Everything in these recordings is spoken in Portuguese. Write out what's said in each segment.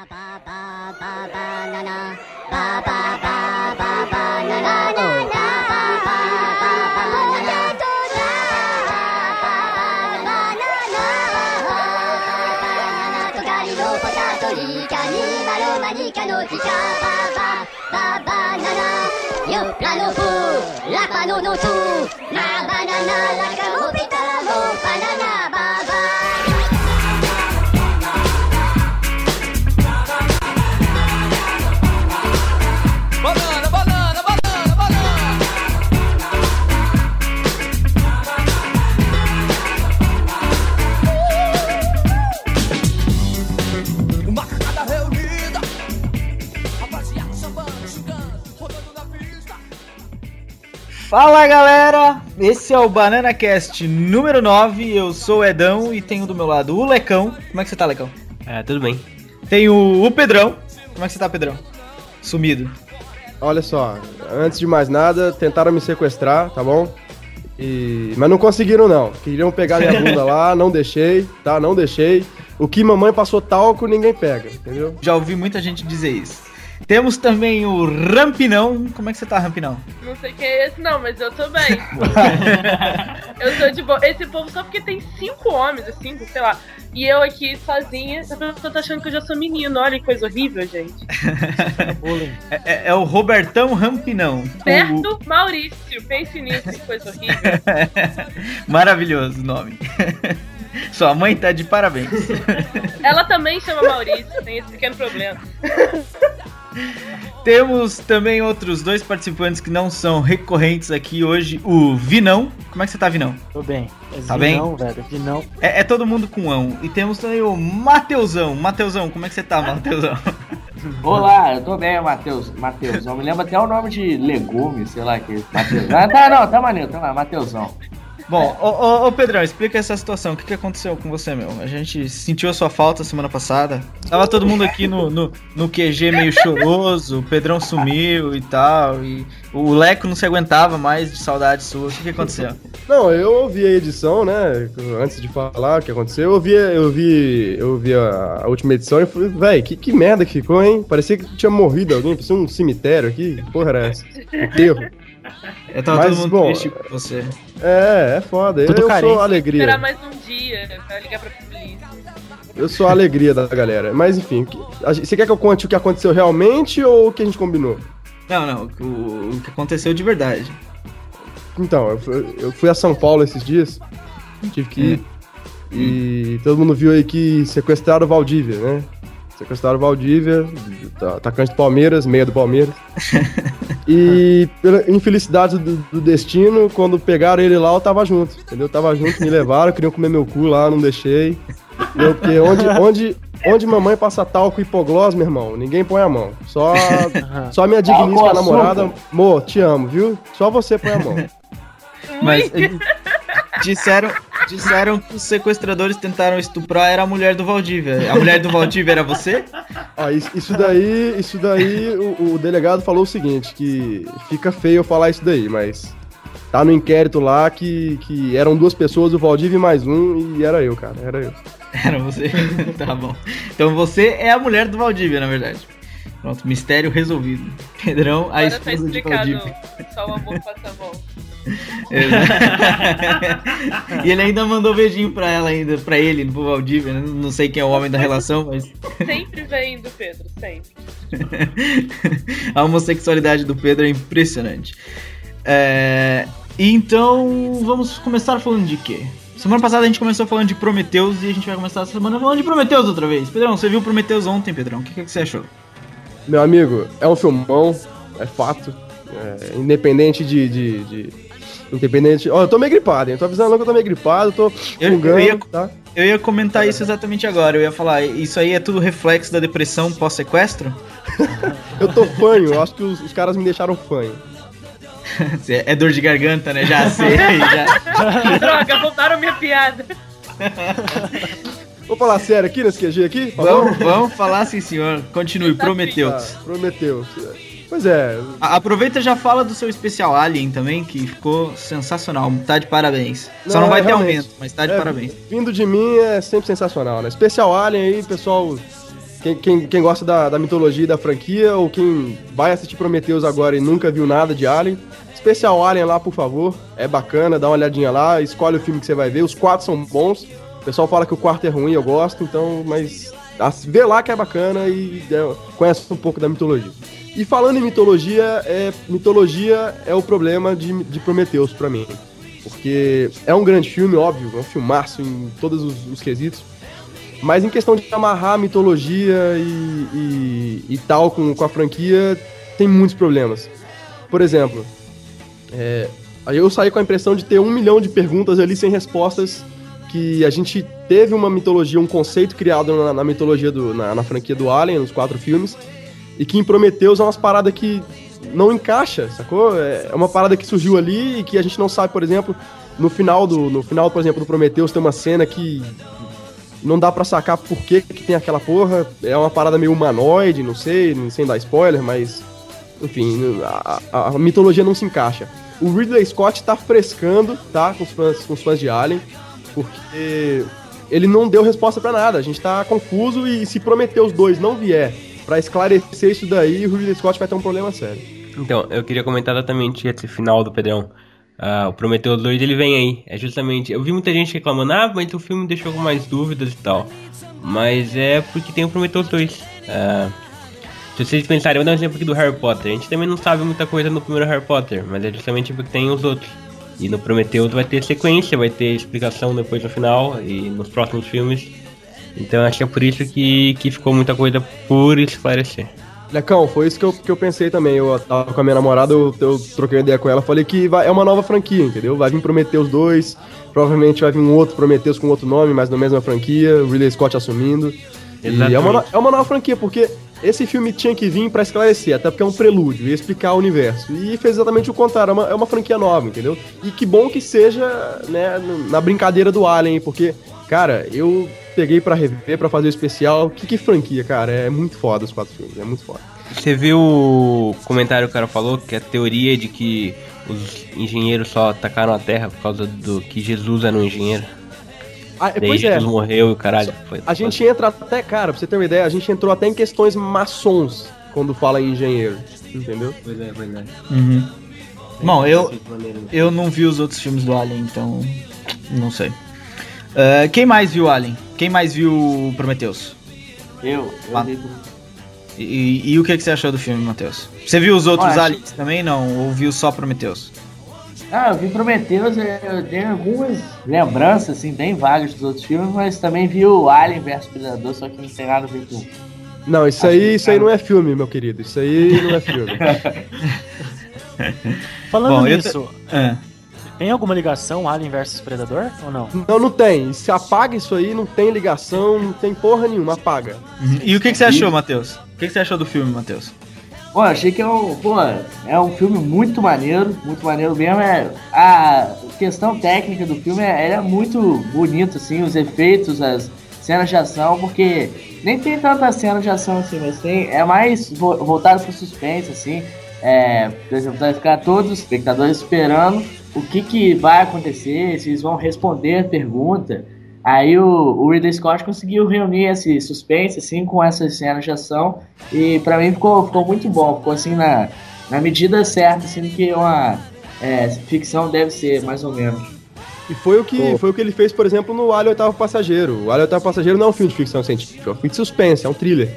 ラバナナラカモ Fala galera, esse é o Banana Cast número 9. Eu sou o Edão e tenho do meu lado o Lecão. Como é que você tá, Lecão? É, tudo bem. Tenho o Pedrão. Como é que você tá, Pedrão? Sumido. Olha só, antes de mais nada, tentaram me sequestrar, tá bom? E... Mas não conseguiram não. Queriam pegar minha bunda lá, não deixei, tá? Não deixei. O que mamãe passou talco, ninguém pega, entendeu? Já ouvi muita gente dizer isso. Temos também o Rampinão. Como é que você tá, Rampinão? Não sei quem é esse, não, mas eu tô bem. eu tô de boa. Esse povo só porque tem cinco homens, cinco, sei lá. E eu aqui sozinha, eu tô achando que eu já sou menino. Olha que coisa horrível, gente. é, é, é, o Robertão Rampinão. Berto o... Maurício. Pense nisso, que coisa horrível. Maravilhoso o nome. Sua mãe tá de parabéns. Ela também chama Maurício, tem esse pequeno problema. Temos também outros dois participantes que não são recorrentes aqui hoje. O Vinão. Como é que você tá, Vinão? Tô bem. É tá Vinão, bem? velho. Vinão. É, é, todo mundo com ão. E temos também o Mateusão. Mateusão, como é que você tá, Mateusão? Olá, eu tô bem, Matheus. Mateusão. Me lembra até o nome de legume, sei lá que. Mateus. Ah, tá, não, tá maneiro, tá lá, Mateusão. Bom, ô, ô, ô, Pedrão, explica essa situação. O que, que aconteceu com você, meu? A gente sentiu a sua falta semana passada. Tava todo mundo aqui no, no, no QG meio choroso, o Pedrão sumiu e tal. E o Leco não se aguentava mais de saudade sua. O que, que aconteceu? Não, eu ouvi a edição, né? Antes de falar o que aconteceu, eu ouvi, eu vi, eu vi a, última edição e falei, velho, que, que merda que ficou, hein? Parecia que tinha morrido alguém, parecia um cemitério aqui. Que porra era essa? Enterro. Eu tava Mas, todo mundo bom, triste com você. É, é foda. Tudo eu carente. sou alegria. Esperar mais um dia pra ligar pra polícia. Eu sou a alegria da galera. Mas enfim, você quer que eu conte o que aconteceu realmente ou o que a gente combinou? Não, não, o, o que aconteceu de verdade. Então, eu fui, eu fui, a São Paulo esses dias, tive que ir. Hum. E todo mundo viu aí que sequestraram o Valdívia, né? Sequestraram o Valdívia, atacante do Palmeiras, meia do Palmeiras. e pela infelicidade do, do, destino, quando pegaram ele lá, eu tava junto, entendeu? Eu tava junto, me levaram, queriam comer meu cu lá, não deixei. Entendeu? Porque onde, onde, onde mamãe passa talco e hipoglós, meu irmão, ninguém põe a mão. Só, só minha digníssima namorada, Mo, te amo, viu? Só você põe a mão. Mas disseram, disseram que os sequestradores tentaram estuprar era a mulher do Valdívia. A mulher do Valdívia era você? Ah, isso daí, isso daí o, o, delegado falou o seguinte, que fica feio eu falar isso daí, mas tá no inquérito lá que, que eram duas pessoas, o Valdívia e mais um, e era eu, cara, era eu. Era você? tá bom. Então você é a mulher do Valdívia, na verdade. Pronto, mistério resolvido. Pedrão, Agora a tá esposa tá de Valdívia. Só o amor passa a mão. e ele ainda mandou beijinho pra ela ainda, pra ele, pro Valdívia, né? Não sei quem é o homem da relação, mas. Sempre vem do Pedro, sempre. a homossexualidade do Pedro é impressionante. É... Então, vamos começar falando de quê? Semana passada a gente começou falando de Prometheus e a gente vai começar essa semana falando de Prometheus outra vez. Pedrão, você viu Prometheus ontem, Pedrão? O que, que você achou? Meu amigo, é um filmão, é fato. É, independente de, de, de Independente. Ó, oh, eu tô meio gripado, hein? Eu tô avisando que eu tô meio gripado, tô eu, fungando, eu ia, tá? Eu ia comentar isso exatamente agora. Eu ia falar, isso aí é tudo reflexo da depressão pós-sequestro? eu tô fanho, eu acho que os, os caras me deixaram fanho. é dor de garganta, né? Já sei. Já. Droga, voltaram minha piada. Vou falar sério aqui nesse QG aqui? Vamos, vamos falar sim, senhor. Continue, prometeu. Ah, prometeu. Pois é. Aproveita e já fala do seu especial Alien também, que ficou sensacional. Tá de parabéns. Não, Só não vai é, ter aumento, mas tá de é, parabéns. Vindo de mim é sempre sensacional, né? Especial Alien aí, pessoal quem, quem, quem gosta da, da mitologia e da franquia, ou quem vai assistir Prometheus agora e nunca viu nada de Alien, especial Alien lá, por favor. É bacana, dá uma olhadinha lá, escolhe o filme que você vai ver. Os quatro são bons. O pessoal fala que o quarto é ruim, eu gosto, então, mas vê lá que é bacana e é, conhece um pouco da mitologia. E falando em mitologia, é, mitologia é o problema de, de Prometheus para mim. Porque é um grande filme, óbvio, é um filmaço em todos os, os quesitos. Mas em questão de amarrar a mitologia e, e, e tal com, com a franquia, tem muitos problemas. Por exemplo, é, eu saí com a impressão de ter um milhão de perguntas ali sem respostas. Que a gente teve uma mitologia, um conceito criado na, na mitologia do, na, na, franquia do Alien, nos quatro filmes, e que em Prometheus é umas paradas que não encaixa, sacou? É, é uma parada que surgiu ali e que a gente não sabe, por exemplo, no final do, no final, por exemplo, do Prometheus tem uma cena que não dá para sacar por que, que tem aquela porra. É uma parada meio humanoide, não sei, sem dar spoiler, mas. Enfim, a, a, a mitologia não se encaixa. O Ridley Scott tá frescando, tá? Com os fãs, com os fãs de Alien, porque ele não deu resposta para nada. A gente tá confuso e se prometer os dois não vier para esclarecer isso daí, o Ridley Scott vai ter um problema sério. Então, eu queria comentar exatamente esse final do Pedrão. Uh, o Prometheus 2 ele vem aí. É justamente. Eu vi muita gente reclamando, ah, mas o filme deixou com mais dúvidas e tal. Mas é porque tem o Prometheus 2. Uh, ah, se vocês pensarem, eu vou dar um exemplo aqui do Harry Potter. A gente também não sabe muita coisa no primeiro Harry Potter, mas é justamente porque tem os outros. E no Prometheus vai ter sequência, vai ter explicação depois no final e nos próximos filmes. Então acho que é por isso que, que ficou muita coisa por esclarecer. Lecão, foi isso que eu, que eu pensei também. Eu tava com a minha namorada, eu, eu troquei uma ideia com ela, falei que vai, é uma nova franquia, entendeu? Vai vir Prometheus 2, provavelmente vai vir um outro Prometheus com outro nome, mas na mesma franquia, Ridley Scott assumindo. Exatamente. E é uma, é uma nova franquia, porque esse filme tinha que vir para esclarecer, até porque é um prelúdio, ia explicar o universo. E fez exatamente o contrário, é uma, é uma franquia nova, entendeu? E que bom que seja, né, na brincadeira do Alien, porque, cara, eu peguei para rever, para fazer o especial. Que, que franquia, cara, é muito foda os quatro filmes, é muito foda. Você viu o comentário que o cara falou, que a teoria de que os engenheiros só atacaram a Terra por causa do que Jesus era um engenheiro? Ah, Daí pois é. Jesus é. morreu e o caralho. Foi, a gente entra até, cara, pra você ter uma ideia, a gente entrou até em questões maçons quando fala em engenheiro. Entendeu? Pois é, pois é. Uhum. Bom, eu, eu não vi os outros filmes do Alien, então. Não sei. Uh, quem mais viu Alien? Quem mais viu Prometheus? Eu, eu ah. vi e, e, e, o que, que você achou do filme, Matheus? Você viu os outros Aliens também, não? Ou viu só Prometheus? Ah, eu vi Prometheus, eu tenho algumas lembranças, assim, bem vagas dos outros filmes, mas também vi o Alien vs Predador, só que não tem nada a ver com. Não, isso aí, isso aí não é filme, meu querido. Isso aí não é filme. Falando Bom, nisso, te... é. tem alguma ligação Alien vs Predador ou não? Não, não tem. Se apaga isso aí, não tem ligação, não tem porra nenhuma, apaga. Uhum. E o que, que você achou, Matheus? O que, que você achou do filme, Matheus? Pô, achei que é um, pô, é um filme muito maneiro, muito maneiro mesmo. É, a questão técnica do filme é, é muito bonito, assim, os efeitos, as cenas de ação, porque nem tem tanta cena de ação assim, mas tem, é mais vo voltado pro suspense, assim. É, por exemplo, vai ficar todos os espectadores esperando o que, que vai acontecer, se eles vão responder a pergunta. Aí o, o Ridley Scott conseguiu reunir esse suspense assim com essas cenas de ação e para mim ficou, ficou muito bom, ficou assim na, na medida certa assim que uma é, ficção deve ser mais ou menos. E foi o que foi o que ele fez, por exemplo, no Alien Oitavo Passageiro. O Alien Oitavo Passageiro não é um filme de ficção científica, é um filme de suspense, é um thriller.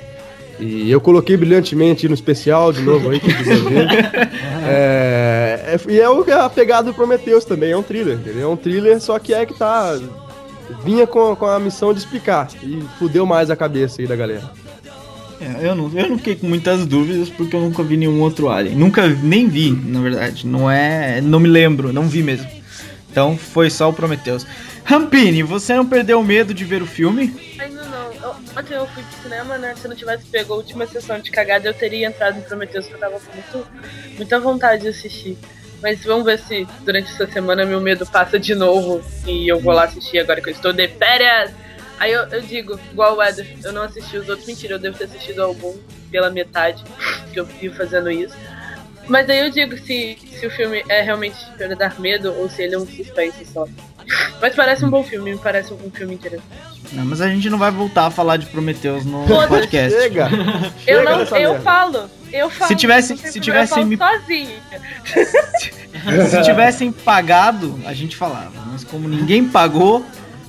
E eu coloquei brilhantemente no especial de novo aí, que ver. é, é, e é o, a pegada do Prometheus também, é um thriller, entendeu? É um thriller, só que é que tá vinha com, com a missão de explicar e fudeu mais a cabeça aí da galera. É, eu, não, eu não fiquei com muitas dúvidas porque eu nunca vi nenhum outro Alien. Nunca nem vi, na verdade. Não é. Não me lembro, não vi mesmo. Então foi só o Prometheus. Rampini, você não perdeu o medo de ver o filme? Ainda não. ontem eu fui pro cinema, né? Se eu não tivesse pego a última sessão de cagada, eu teria entrado em Prometheus, que eu tava com muito, muita vontade de assistir. Mas vamos ver se durante essa semana meu medo passa de novo e eu vou lá assistir agora que eu estou de férias. Aí eu, eu digo, igual o Eder, eu não assisti os outros. Mentira, eu devo ter assistido algum pela metade, que eu vi fazendo isso. Mas aí eu digo se, se o filme é realmente para dar medo ou se ele é um suspense só. Mas parece um bom filme, me parece um filme interessante. Não, mas a gente não vai voltar a falar de Prometheus no podcast. Chega! Eu Chega não, eu falo. Eu falo. Se tivesse- se tivessem me- sozinha. Se tivessem pagado, a gente falava. Mas como ninguém pagou,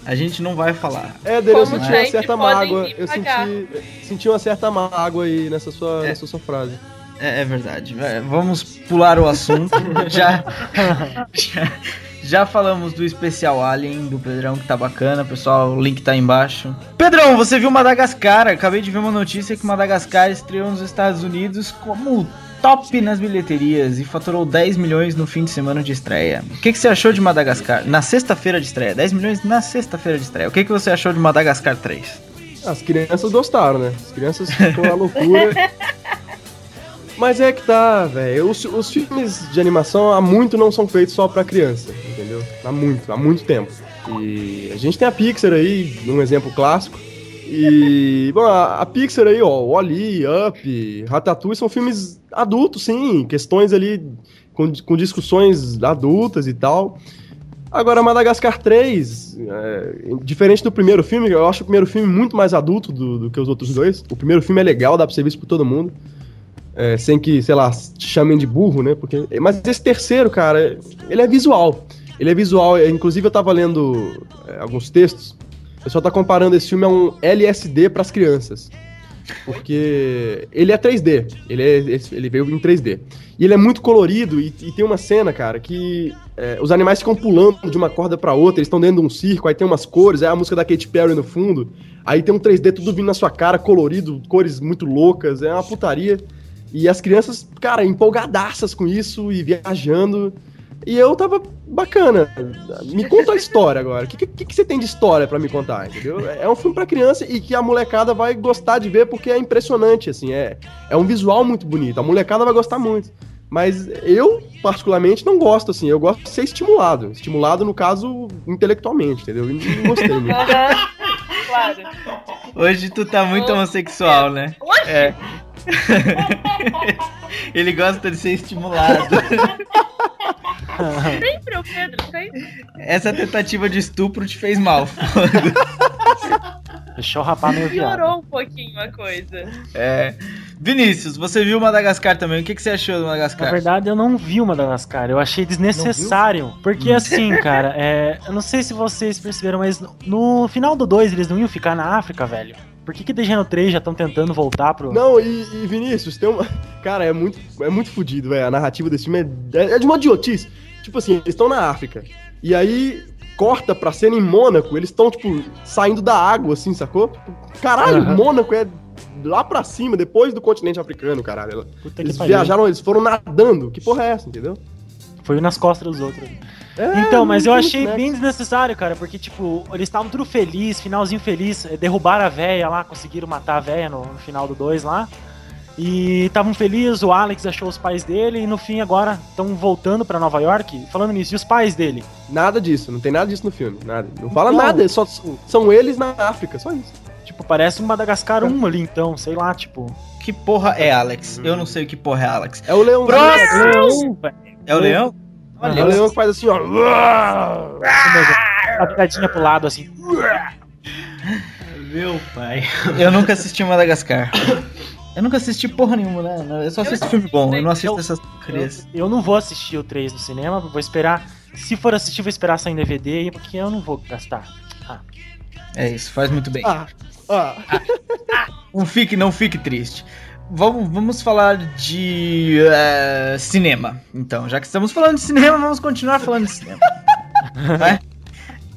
a gente não vai falar. É, dele, eu senti uma certa mágoa. Eu senti, senti uma certa mágoa aí nessa sua, É. nessa sua frase. É, é verdade. Vai, Vamos pular o assunto. já, já, já falamos do especial Alien do Pedrão, que tá bacana, pessoal. O link tá aí embaixo. Pedrão, você viu Madagascar? Acabei de ver uma notícia que Madagascar estreou nos Estados Unidos como top nas bilheterias e faturou 10 milhões no fim de semana de estreia. O que, que você achou de Madagascar? Na sexta-feira de estreia. 10 milhões na sexta-feira de estreia. O que, que você achou de Madagascar 3? As crianças gostaram, né? As crianças ficam na loucura. Mas é que tá, velho. Os, os filmes de animação há muito não são feitos só pra criança, entendeu? Há muito, há muito tempo. E a gente tem a Pixar aí, um exemplo clássico. E, bom, a, a Pixar aí, ó, Wall-E, Up, Ratatouille são filmes adultos, sim, questões ali com, com discussões adultas e tal. Agora, Madagascar 3, é, diferente do primeiro filme, eu acho o primeiro filme muito mais adulto do, do que os outros dois. O primeiro filme é legal, dá pra ser visto todo mundo. É, sem que, sei lá, chamem de burro, né? Porque, mas esse terceiro, cara, ele é visual. Ele é visual. é, Inclusive, eu tava lendo é, alguns textos. O pessoal tá comparando esse filme a um LSD pras crianças. Porque ele é 3D. Ele, é, ele veio em 3D. E ele é muito colorido. E, e tem uma cena, cara, que é, os animais ficam pulando de uma corda pra outra. Eles estão dentro de um circo. Aí tem umas cores. Aí a música da Katy Perry no fundo. Aí tem um 3D tudo vindo na sua cara, colorido, cores muito loucas. É uma putaria. E as crianças, cara, empolgadaças com isso e viajando. E eu tava bacana. Me conta a história agora. O que, que, que você tem de história pra me contar, entendeu? É um filme pra criança e que a molecada vai gostar de ver porque é impressionante, assim. É, é um visual muito bonito. A molecada vai gostar muito. Mas eu, particularmente, não gosto, assim. Eu gosto de ser estimulado. Estimulado, no caso, intelectualmente, entendeu? E não gostei muito. Claro. Hoje tu tá muito homossexual, né? Oxi! É. Ele gosta de ser estimulado. Sempre o Pedro, sempre. Essa tentativa de estupro te fez mal. Deixou o rapaz meio viado. Piorou um pouquinho a coisa. É. Vinícius, você viu Madagascar também. O que, que você achou do Na Madagascar? verdade, eu não vi o Madagascar. Eu achei desnecessário. Porque assim, cara, é, eu não sei se vocês perceberam, mas no, no final do 2 eles não iam ficar na África, velho. Por que, que desde no 3 já estão tentando voltar pro. Não, e, e Vinícius, tem uma. Cara, é muito, é muito fodido, velho. A narrativa desse filme é, é, é de uma idiotice. Tipo assim, eles estão na África. E aí corta pra cena em Mônaco, eles estão, tipo, saindo da água, assim, sacou? Caralho, Aham. Mônaco é lá pra cima, depois do continente africano, caralho. Puta Eles viajaram, eles foram nadando. Que porra é essa, entendeu? Foi nas costas dos outros. É, Então, mas eu achei bem desnecessário, cara, porque, tipo, eles estavam tudo feliz, finalzinho feliz, eh, derrubaram a véia lá, conseguiram matar a véia no, no final do 2 lá. E estavam felizes, o Alex achou os pais dele, e no fim agora estão voltando pra Nova York. Falando nisso, e os pais dele? Nada disso, não tem nada disso no filme. Nada. Não fala Não. nada, só são eles na África, só isso. Tipo, parece um Madagascar 1 ali, então, sei lá, tipo. Que porra é Alex? Eu não sei o que porra é Alex. É o leão. Próximo! Leão, velho. É o leão? É o leão faz assim, ó. Uma piadinha pro lado, assim. Meu pai. Eu nunca assisti Madagascar. Eu nunca assisti porra nenhuma, né? Eu só assisto filme bom, eu não assisto Eu- essas Eu, porcarias. eu não vou assistir o 3 no cinema, vou esperar. Se for assistir, vou esperar sair em DVD porque eu não vou gastar. É isso, faz muito bem. Ah, ah. Não fique, não fique triste. Vamos, vamos falar de eh, cinema. Então, já que estamos falando de cinema, vamos continuar falando de cinema.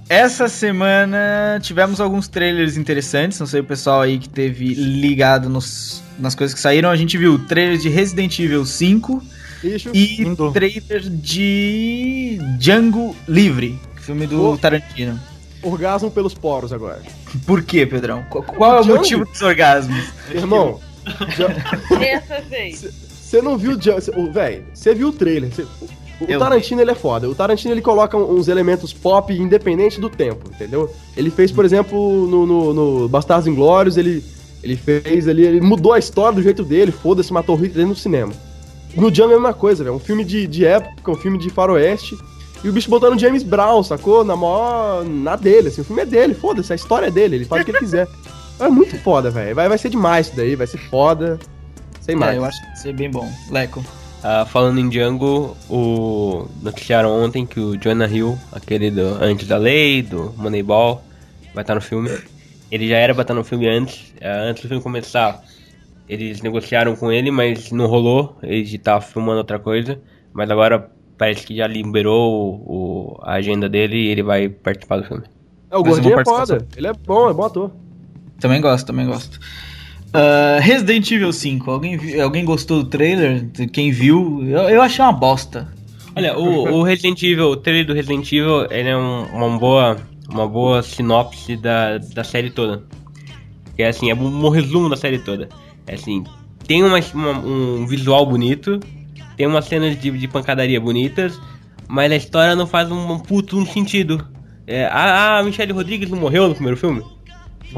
Essa semana tivemos alguns trailers interessantes. Não sei o pessoal aí que teve ligado nos, nas coisas que saíram. A gente viu o trailer de Resident Evil 5 Bicho. e Lindo. trailer de Django Livre, filme do Oh. Tarantino. Orgasmo pelos poros agora. Por quê, Pedrão? Qual, qual é o Django? motivo dos orgasmos? Irmão, Essa vez. você não viu o Véi, você viu o trailer. cê- o Eu Tarantino ele é foda. O Tarantino ele coloca uns elementos pop independente do tempo, entendeu? Ele fez, por exemplo, no, no, no Bastardos Inglórios, ele, ele fez ali, ele mudou a história do jeito dele, foda-se, matou o Hitler no cinema. No Django é a mesma coisa, velho. Um filme de, de época, um filme de faroeste. E o bicho botou no James Brown, sacou? Na maior. Na dele, assim. O filme é dele, foda-se, a história é dele, ele faz o que ele quiser. É muito foda, velho. Vai, vai ser demais isso daí, vai ser foda. Sem mais. É, eu acho que vai ser bem bom. Leco. Ah, falando em Django, o noticiaram ontem que o Jonah Hill, aquele do Antes da Lei, do Moneyball, vai estar no filme. Ele já era pra estar no filme antes, ah, antes do filme começar. Eles negociaram com ele, mas não rolou. Ele tava filmando outra coisa. Mas agora parece que já liberou o, o- a agenda dele e ele vai participar do filme. É, o Mais gordinho é foda. Ele é bom, é bom ator. Também gosto, também gosto. Ah, Resident Evil 5. Alguém, alguém gostou do trailer? Quem viu? Eu, eu achei uma bosta. Olha, o, o Resident Evil, o trailer do Resident Evil, ele é um- uma boa, uma boa sinopse da, da série toda. Que é assim, é um, um resumo da série toda. É assim, tem uma, uma- um visual bonito, tem umas cenas de, de pancadaria bonitas, mas a história não faz um, um puto um sentido. É, a, a Michelle Rodrigues não morreu no primeiro filme?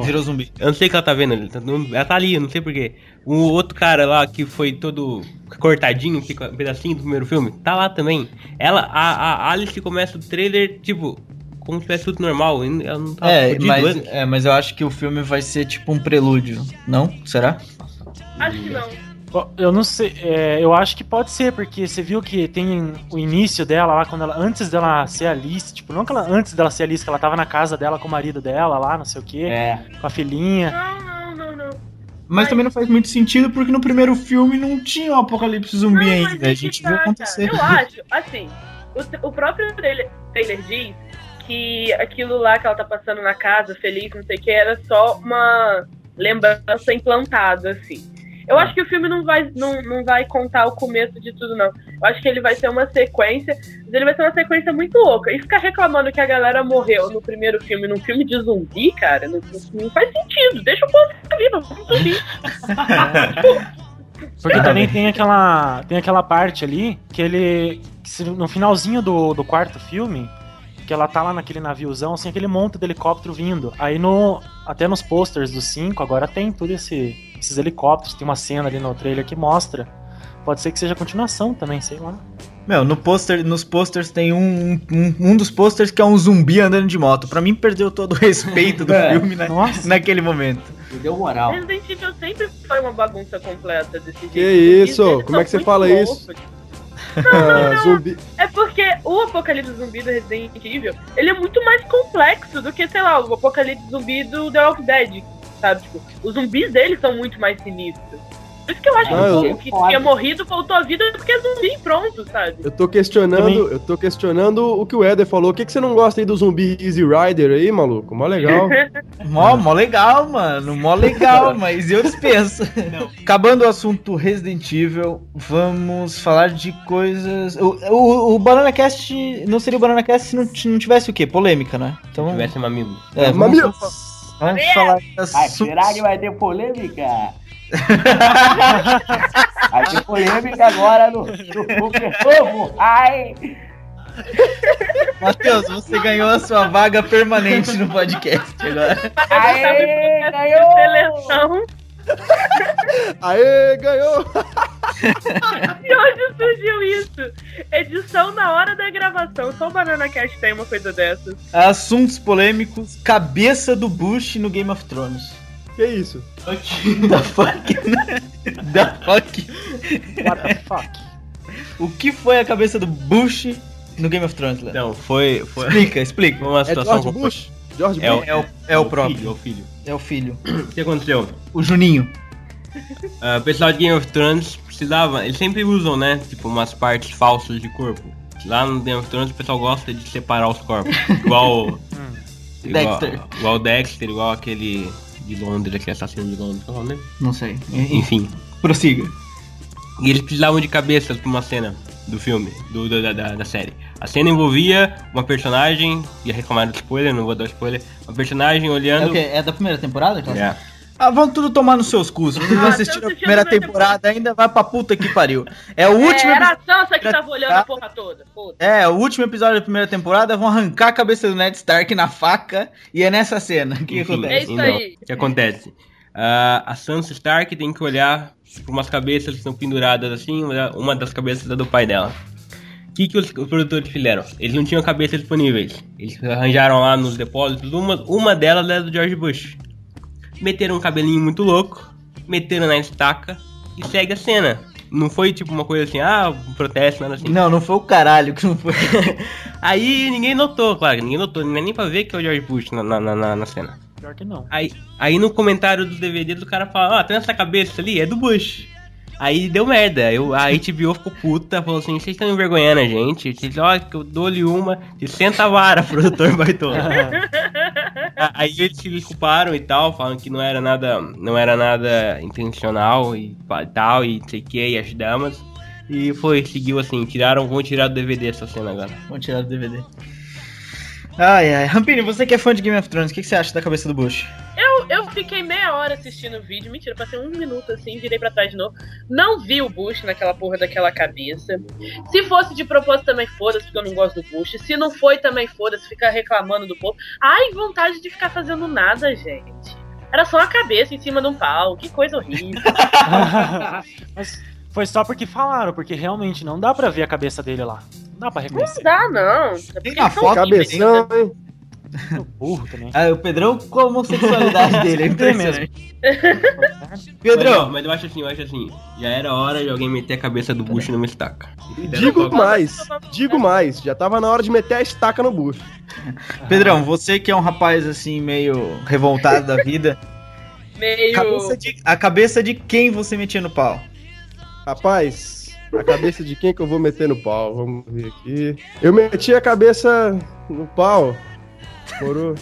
Virou zumbi. Eu não sei o que ela tá vendo ali. tá- Ela tá ali, eu não sei porquê. O outro cara lá que foi todo cortadinho, fica um pedacinho do primeiro filme, tá lá também. Ela, a, a Alice começa o trailer, tipo, como se tivesse tudo normal. Ela não tá É mas, antes. é, mas eu acho que o filme vai ser tipo um prelúdio. Não? Será? Acho que não. Eu não sei, é, eu acho que pode ser, porque você viu que tem o início dela lá, quando ela, antes dela ser Alice, tipo, não que ela, antes dela ser Alice, que ela tava na casa dela com o marido dela lá, não sei o que, É. com a filhinha. Não, não, não, não. Mas também não faz muito sentido porque no primeiro filme não tinha um apocalipse zumbi Não, mas ainda. é A gente tá, viu acontecer. Eu acho, assim, o, o próprio trailer, trailer diz que aquilo lá que ela tá passando na casa, feliz, não sei o que, era só uma lembrança implantada, assim. Eu acho que o filme não vai, não, não vai contar o começo de tudo, não. Eu acho que ele vai ser uma sequência, mas ele vai ser uma sequência muito louca. E ficar reclamando que a galera morreu no primeiro filme, num filme de zumbi, cara, não, não faz sentido. Deixa o povo ficar vivo, é um zumbi. Porque também tem aquela, tem aquela parte ali que ele, que no finalzinho do, do quarto filme, que ela tá lá naquele naviozão, assim, aquele monte de helicóptero vindo. Aí no, até nos posters do 5, agora tem tudo esse, esses helicópteros, tem uma cena ali no trailer que mostra. Pode ser que seja continuação também, sei lá. Meu, no poster, nos posters tem um, um, um dos posters que é um zumbi andando de moto. Pra mim perdeu todo o respeito do É. filme né, Nossa. naquele momento. Me deu moral. Resident Evil sempre foi uma bagunça completa desse jeito. Que isso? Como é que você fala loucos. isso? Ah, zumbi. É porque o apocalipse zumbi do Resident Evil, ele é muito mais complexo do que, sei lá, o apocalipse zumbi do The Walking Dead, sabe? Tipo, os zumbis deles são muito mais sinistros. Por isso que eu acho Ah, eu- que o que tinha morrido voltou à vida porque é zumbi pronto, sabe? Eu tô questionando, Também- eu tô questionando o que o Éder falou. O que, que você não gosta aí do zumbi Easy Rider aí, maluco? Mó legal. Mó, mó legal, mano. Mó legal, mas eu dispenso. Acabando o assunto Resident Evil, vamos falar de coisas. O, o, o Banana Cast não seria o Banana Cast se não, não tivesse o quê? Polêmica, né? Então. Se tivesse mamilo. É, vamos, Mamilo. vamos falar de Ai, será que vai ter polêmica? Vai ter polêmica agora no, no Super Novo. Ai! Matheus, você ganhou a sua vaga permanente no podcast agora. Aê, ganhou! seleção. Aê, ganhou! De onde surgiu isso? Edição na hora da gravação. Só o Banana Cast tem uma coisa dessas. Assuntos polêmicos, cabeça do Bush no Game of Thrones. Que isso? Da fuck? da fuck? What the fuck? O que foi a cabeça do Bush no Game of Thrones, Léo? Não, foi, foi, Explica, explica. uma É situação George Bush? George É Bush? o, É o, é o próprio. Filho, é o filho. É o filho. O que aconteceu? O Juninho. Ah, o pessoal de Game of Thrones precisava. Eles sempre usam, né? Tipo, umas partes falsas de corpo. Lá no Game of Thrones o pessoal gosta de separar os corpos. Igual. igual Dexter. Igual o Dexter, igual aquele de Londres, aquele assassino de Londres. Qual é dele? Não sei. Enfim. Prossiga. E eles precisavam de cabeças pra uma cena do filme, do, da, da, da série. A cena envolvia uma personagem, ia reclamar do spoiler, não vou dar spoiler, uma personagem É, o olhando. quê? é da primeira temporada? Aquela? É. Ah, vão tudo tomar nos seus cus. Vocês não Ah, assistiram então a primeira assistiu a primeira temporada ainda, vai pra puta que pariu. É o último É, era episódio. a Sansa que tava olhando a porra toda. Foda. É, o último episódio da primeira temporada vão arrancar a cabeça do Ned Stark na faca e é nessa cena que Enfim, acontece. É isso aí. O que acontece? Ah, a Sansa Stark tem que olhar pra umas cabeças que estão penduradas assim, uma- das cabeças é do pai dela. que, que os, os produtores fizeram? Eles não tinham cabeça disponíveis. Eles arranjaram lá nos depósitos, uma, uma delas era do George Bush. Meteram um cabelinho muito louco, meteram na estaca e segue a cena. Não foi tipo uma coisa assim, ah, um protesto, nada assim. Não, não foi o caralho que não foi. Aí ninguém notou, claro, ninguém notou, não é nem pra ver que é o George Bush na, na, na, na cena. Pior que não. Aí, aí no comentário do DVD do cara fala, ah, tem essa cabeça ali, é do Bush. Aí deu merda. Eu, a HBO ficou puta, falou assim, vocês estão envergonhando a gente. Vocês, ó, que eu dou-lhe uma de senta a vara, produtor baitola. Aí eles se desculparam e tal, falam que não era nada, não era nada intencional e tal, e sei que, e as damas. E foi, seguiu assim, tiraram, vão tirar do DVD essa cena agora. Vamos tirar do DVD. Ai, ai. Rampini, você que é fã de Game of Thrones, o que, que você acha da cabeça do Bush? Eu, eu fiquei meia hora assistindo o vídeo, mentira, passei um minuto assim, virei pra trás de novo. Não vi o Bush naquela porra daquela cabeça. Se fosse de propósito também foda-se, porque eu não gosto do Bush. Se não foi também foda-se, ficar reclamando do povo. Ai, vontade de ficar fazendo nada, gente. Era só a cabeça em cima de um pau, que coisa horrível. Mas foi só porque falaram, porque realmente não dá pra ver a cabeça dele lá. Não dá pra Não reconhecer. dá, não. Tem são foto. Cabeção, hein? Burro também. Ah, o Pedrão com a homossexualidade dele, é impressionante. Pedrão, mas eu acho assim, eu acho assim, já era hora de alguém meter a cabeça do Bush numa estaca. Digo mais, digo mais, já tava na hora de meter a estaca no bucho. Pedrão, você que é um rapaz assim, meio revoltado da vida, Meio. cabeça de- a cabeça de quem você metia no pau? Rapaz, a cabeça de quem que eu vou meter no pau? Vamos ver aqui. Eu meti a cabeça no pau. Moro?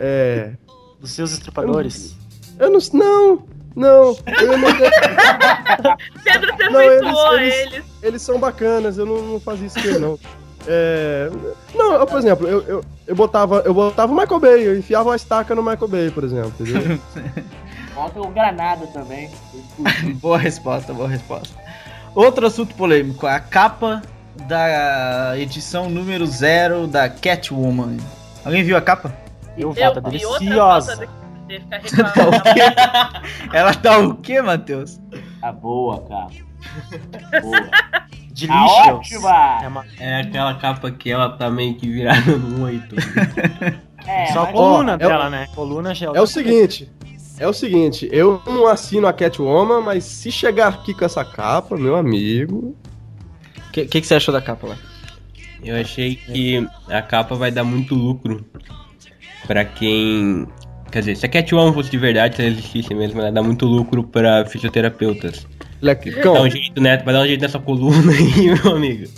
É. Dos seus estripadores. Eu não. Não! Não! Eu meter- Pedro Não, afeiçoou a eles- eles. Eles são bacanas, eu não, não fazia isso com ele, não. É. Não, eu, por exemplo, eu, eu, eu botava. Eu botava o Michael Bay, eu enfiava a estaca no Michael Bay, por exemplo, entendeu? Falta o Granada também. boa resposta, boa resposta. Outro assunto polêmico, a capa da edição número zero da Catwoman. Alguém viu a capa? Eu e outra deliciosa. falta de, de ficar Tá o reclamando. quê? Ela tá o quê, Matheus? Tá boa, cara. Boa. Tá Delicious. ótima! É uma- É aquela capa que ela tá meio que virada no oito. É, Só a coluna Ó, é o- dela, né? Coluna já É o seguinte. É o seguinte, eu não assino a Catwoman, mas se chegar aqui com essa capa, meu amigo. O que, que, que você achou da capa lá? Eu achei que a capa vai dar muito lucro pra quem. Quer dizer, se a Catwoman fosse de verdade, se ela existisse mesmo, ela dá muito lucro pra fisioterapeutas. Lecão, Dá um jeito, né? Vai dar um jeito nessa coluna aí, meu amigo.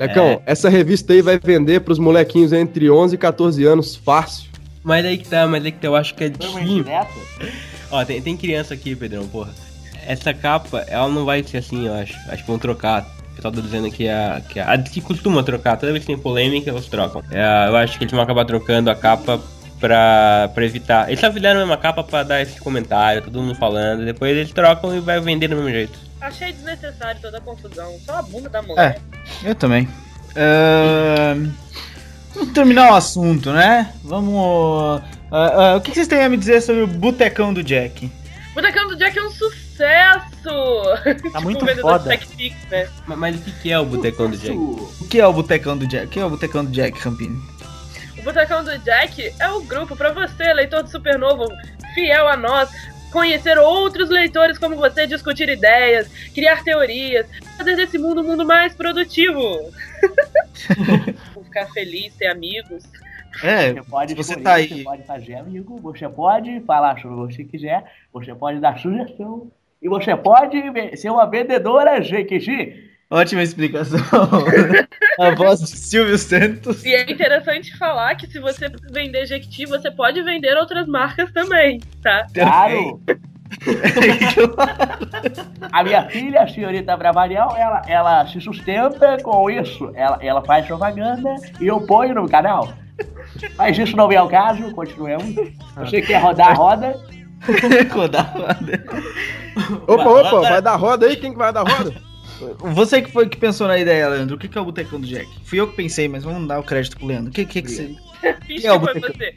Lecão, essa revista aí vai vender pros molequinhos entre 11 e 14 anos fácil. Mas aí que tá, mas aí que tá, eu acho que é indireta? Ó, tem, tem criança aqui, Pedrão, porra. Essa capa, ela não vai ser assim, eu acho. Acho que vão trocar. Pessoal tá dizendo que a, que a, a que costuma trocar, toda vez que tem polêmica, eles trocam. É, eu acho que eles vão acabar trocando a capa pra, pra evitar. Eles só fizeram a mesma capa pra dar esse comentário, todo mundo falando. Depois eles trocam e vai vender do mesmo jeito. Achei desnecessário toda a confusão. Só a bunda da mulher. Eu também. Ahn, Vamos terminar o assunto, né? Vamos. ah, ah, o que que vocês têm a me dizer sobre o Botecão do Jack? O Botecão do Jack é um sucesso! Tá muito o vendedor foda. Pix, né? Mas, mas o que, que é o Botecão do Jack? O que é o Botecão do Jack? O que é o Botecão do Jack, Campini? O Botecão do Jack é o grupo pra você, leitor do Supernovo, fiel a nós, conhecer outros leitores como você, discutir ideias, criar teorias, fazer desse mundo um mundo mais produtivo. Ficar feliz, ter amigos. É, Você pode se você escolher, tá aí- você pode fazer amigo, você pode falar sobre o que você quiser, você pode dar sugestão, e você pode ser uma vendedora Jequiti. ótima explicação. a voz de Silvio Santos. E é interessante falar que se você vender Jequiti, você pode vender outras marcas também, tá? Claro! A minha filha, a senhorita Bravarial, ela, ela se sustenta com isso. Ela, ela faz propaganda e eu ponho no canal. Mas isso não é o caso, continuemos. Você quer rodar a roda? Rodar a roda. Opa, opa, vai dar roda aí? Quem que vai dar roda? Você que foi que pensou na ideia, Leandro, o que que é o Botecão do Jack? Fui eu que pensei, mas vamos dar o crédito pro Leandro. O que, que, que você. Finge É que foi Botecão. você.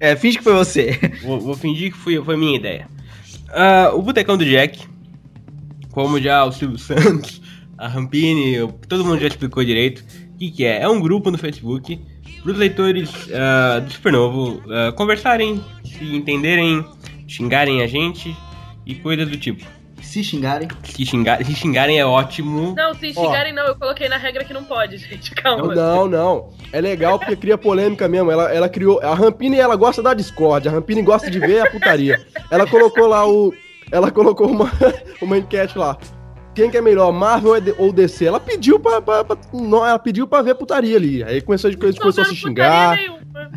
É, finge que foi você. Vou, vou fingir que fui, foi minha ideia. Ah, o Botecão do Jack, como já o Silvio Santos a Rampini, todo mundo já explicou direito. O que, que é? É um grupo no Facebook para os leitores uh, do Supernovo uh, conversarem, se entenderem, xingarem a gente e coisas do tipo. Se xingarem. Se, xingar, se xingarem é ótimo. Não, se xingarem não, eu coloquei na regra que não pode, gente. Calma. Não, não, não. É legal porque cria polêmica mesmo. Ela, ela criou. A Rampini ela gosta da Discord. A Rampini gosta de ver a putaria. Ela colocou lá o. Ela colocou uma, uma enquete lá. Quem que é melhor, Marvel ou DC? Ela pediu pra, pra, pra não, ela pediu pra ver putaria ali. Aí começou, começou a se xingar.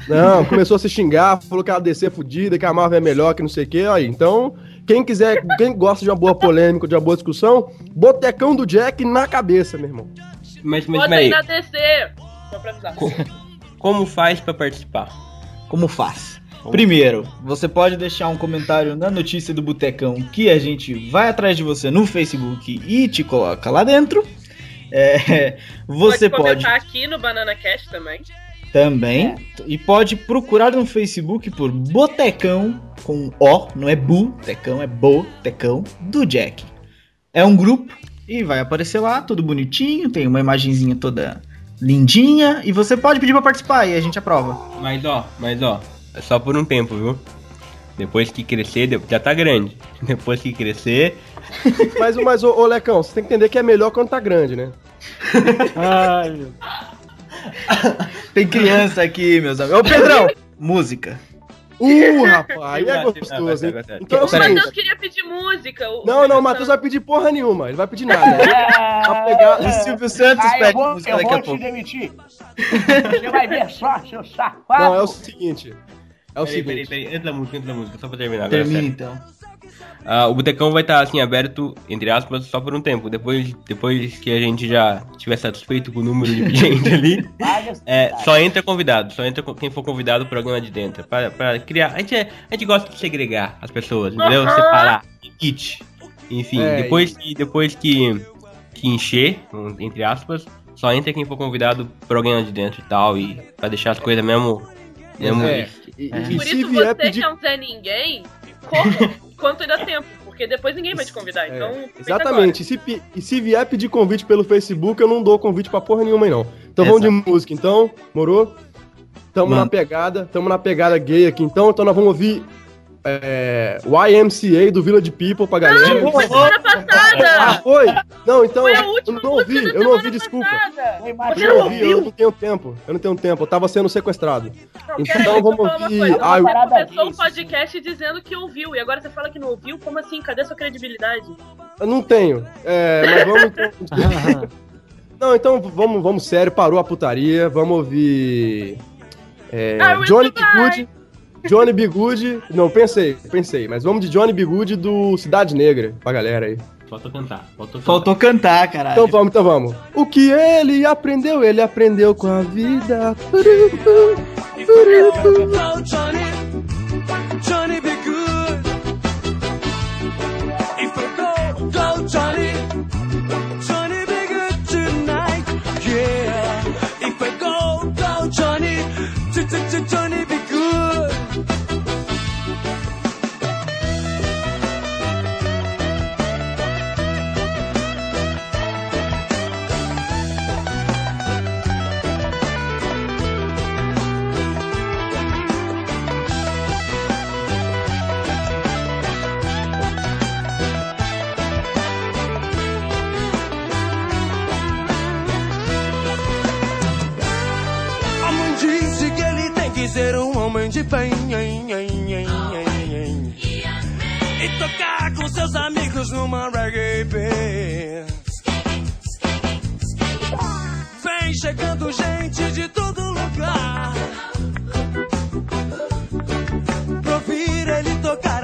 Não, começou a se xingar, falou que a DC é fodida, que a Marvel é melhor, que não sei o que. Aí, então, quem quiser, quem gosta de uma boa polêmica, de uma boa discussão, botecão do Jack na cabeça, meu irmão. Mas, mas, aí na DC. Só pra avisar. Como, como faz pra participar? Como faz? Primeiro, você pode deixar um comentário na notícia do Botecão que a gente vai atrás de você no Facebook e te coloca lá dentro. É, você pode pode, comentar aqui no Banana Cast também. Também e pode procurar no Facebook por Botecão com O, não é Botecão, é Botecão do Jack. É um grupo e vai aparecer lá, tudo bonitinho, tem uma imagenzinha toda lindinha e você pode pedir pra participar e a gente aprova. Mas ó, mas ó, é só por um tempo, viu? Depois que crescer, de- já tá grande. Depois que crescer, Mas, mas ô, ô Lecão, você tem que entender que é melhor quando tá grande, né? Ai, meu. Tem criança aqui, meus amigos. Ô Pedrão, música. Uh, rapaz, aí é gostoso, hein? Então é o Peraí. Matheus queria pedir música. o- Não, não, o Matheus vai pedir porra nenhuma. Ele vai pedir nada. Vai pegar. O Silvio Santos Ah, eu pede vou, música eu daqui vou a te pouco. demitir. Você vai ver só, seu safado. Não, é o seguinte. É o Peraí, peraí, seguinte. peraí, antes da música, antes da música, só pra terminar. agora, Termina sério. então. Ah, o Botecão vai estar assim aberto, entre aspas, só por um tempo. Depois, depois que a gente já estiver satisfeito com o número de gente ali, é, só entra convidado, só entra quem for convidado pro programa de dentro. Pra, pra criar. A gente, é- a gente gosta de segregar as pessoas, entendeu? Separar. Kit. Enfim, É, depois, que, depois que, que encher, entre aspas, só entra quem for convidado pro programa de dentro e tal. E pra deixar as coisas mesmo. mesmo É. E, e- e Por isso vier você pedir. que é um Zé Ninguém, corra enquanto ainda tempo. Porque depois ninguém vai te convidar. É, Então, exatamente. E se, e se vier pedir convite pelo Facebook, eu não dou convite pra porra nenhuma aí, não. Então vamos de música, então. Morou? Tamo Mano. na pegada, tamo na pegada gay aqui, então. Então nós vamos ouvir é, YMCA do Village People pra galera. agora. Foi semana Ah, passada! foi? Não, então Foi a eu última não ouvi, eu não ouvi, desculpa. Eu não não ouvi, eu não tenho tempo. Eu não tenho tempo, eu tava sendo sequestrado. Não, Então vamos ouvir-. Ah, Você eu- começou o podcast dizendo que ouviu, e agora você fala que não ouviu? Como assim? Cadê sua credibilidade? Eu não tenho. É, mas vamos então. Não, então vamos, vamos sério, parou a putaria, vamos ouvir. É, will Johnny. Good. Johnny B. Good. Não, pensei, pensei, mas vamos de Johnny B. Good do Cidade Negra pra galera aí. Faltou cantar. Faltou cantar. Faltou cantar, caralho. Então vamos, então vamos. O que ele aprendeu, ele aprendeu com a vida. Johnny, Johnny, be good. If I go, go, Johnny, Johnny, be good tonight. Yeah. If I go, go, Johnny, J- J- J- Johnny, ser um homem de bem. E tocar com seus amigos numa reggae band. Vem chegando gente de todo lugar. Pra ouvir ele tocar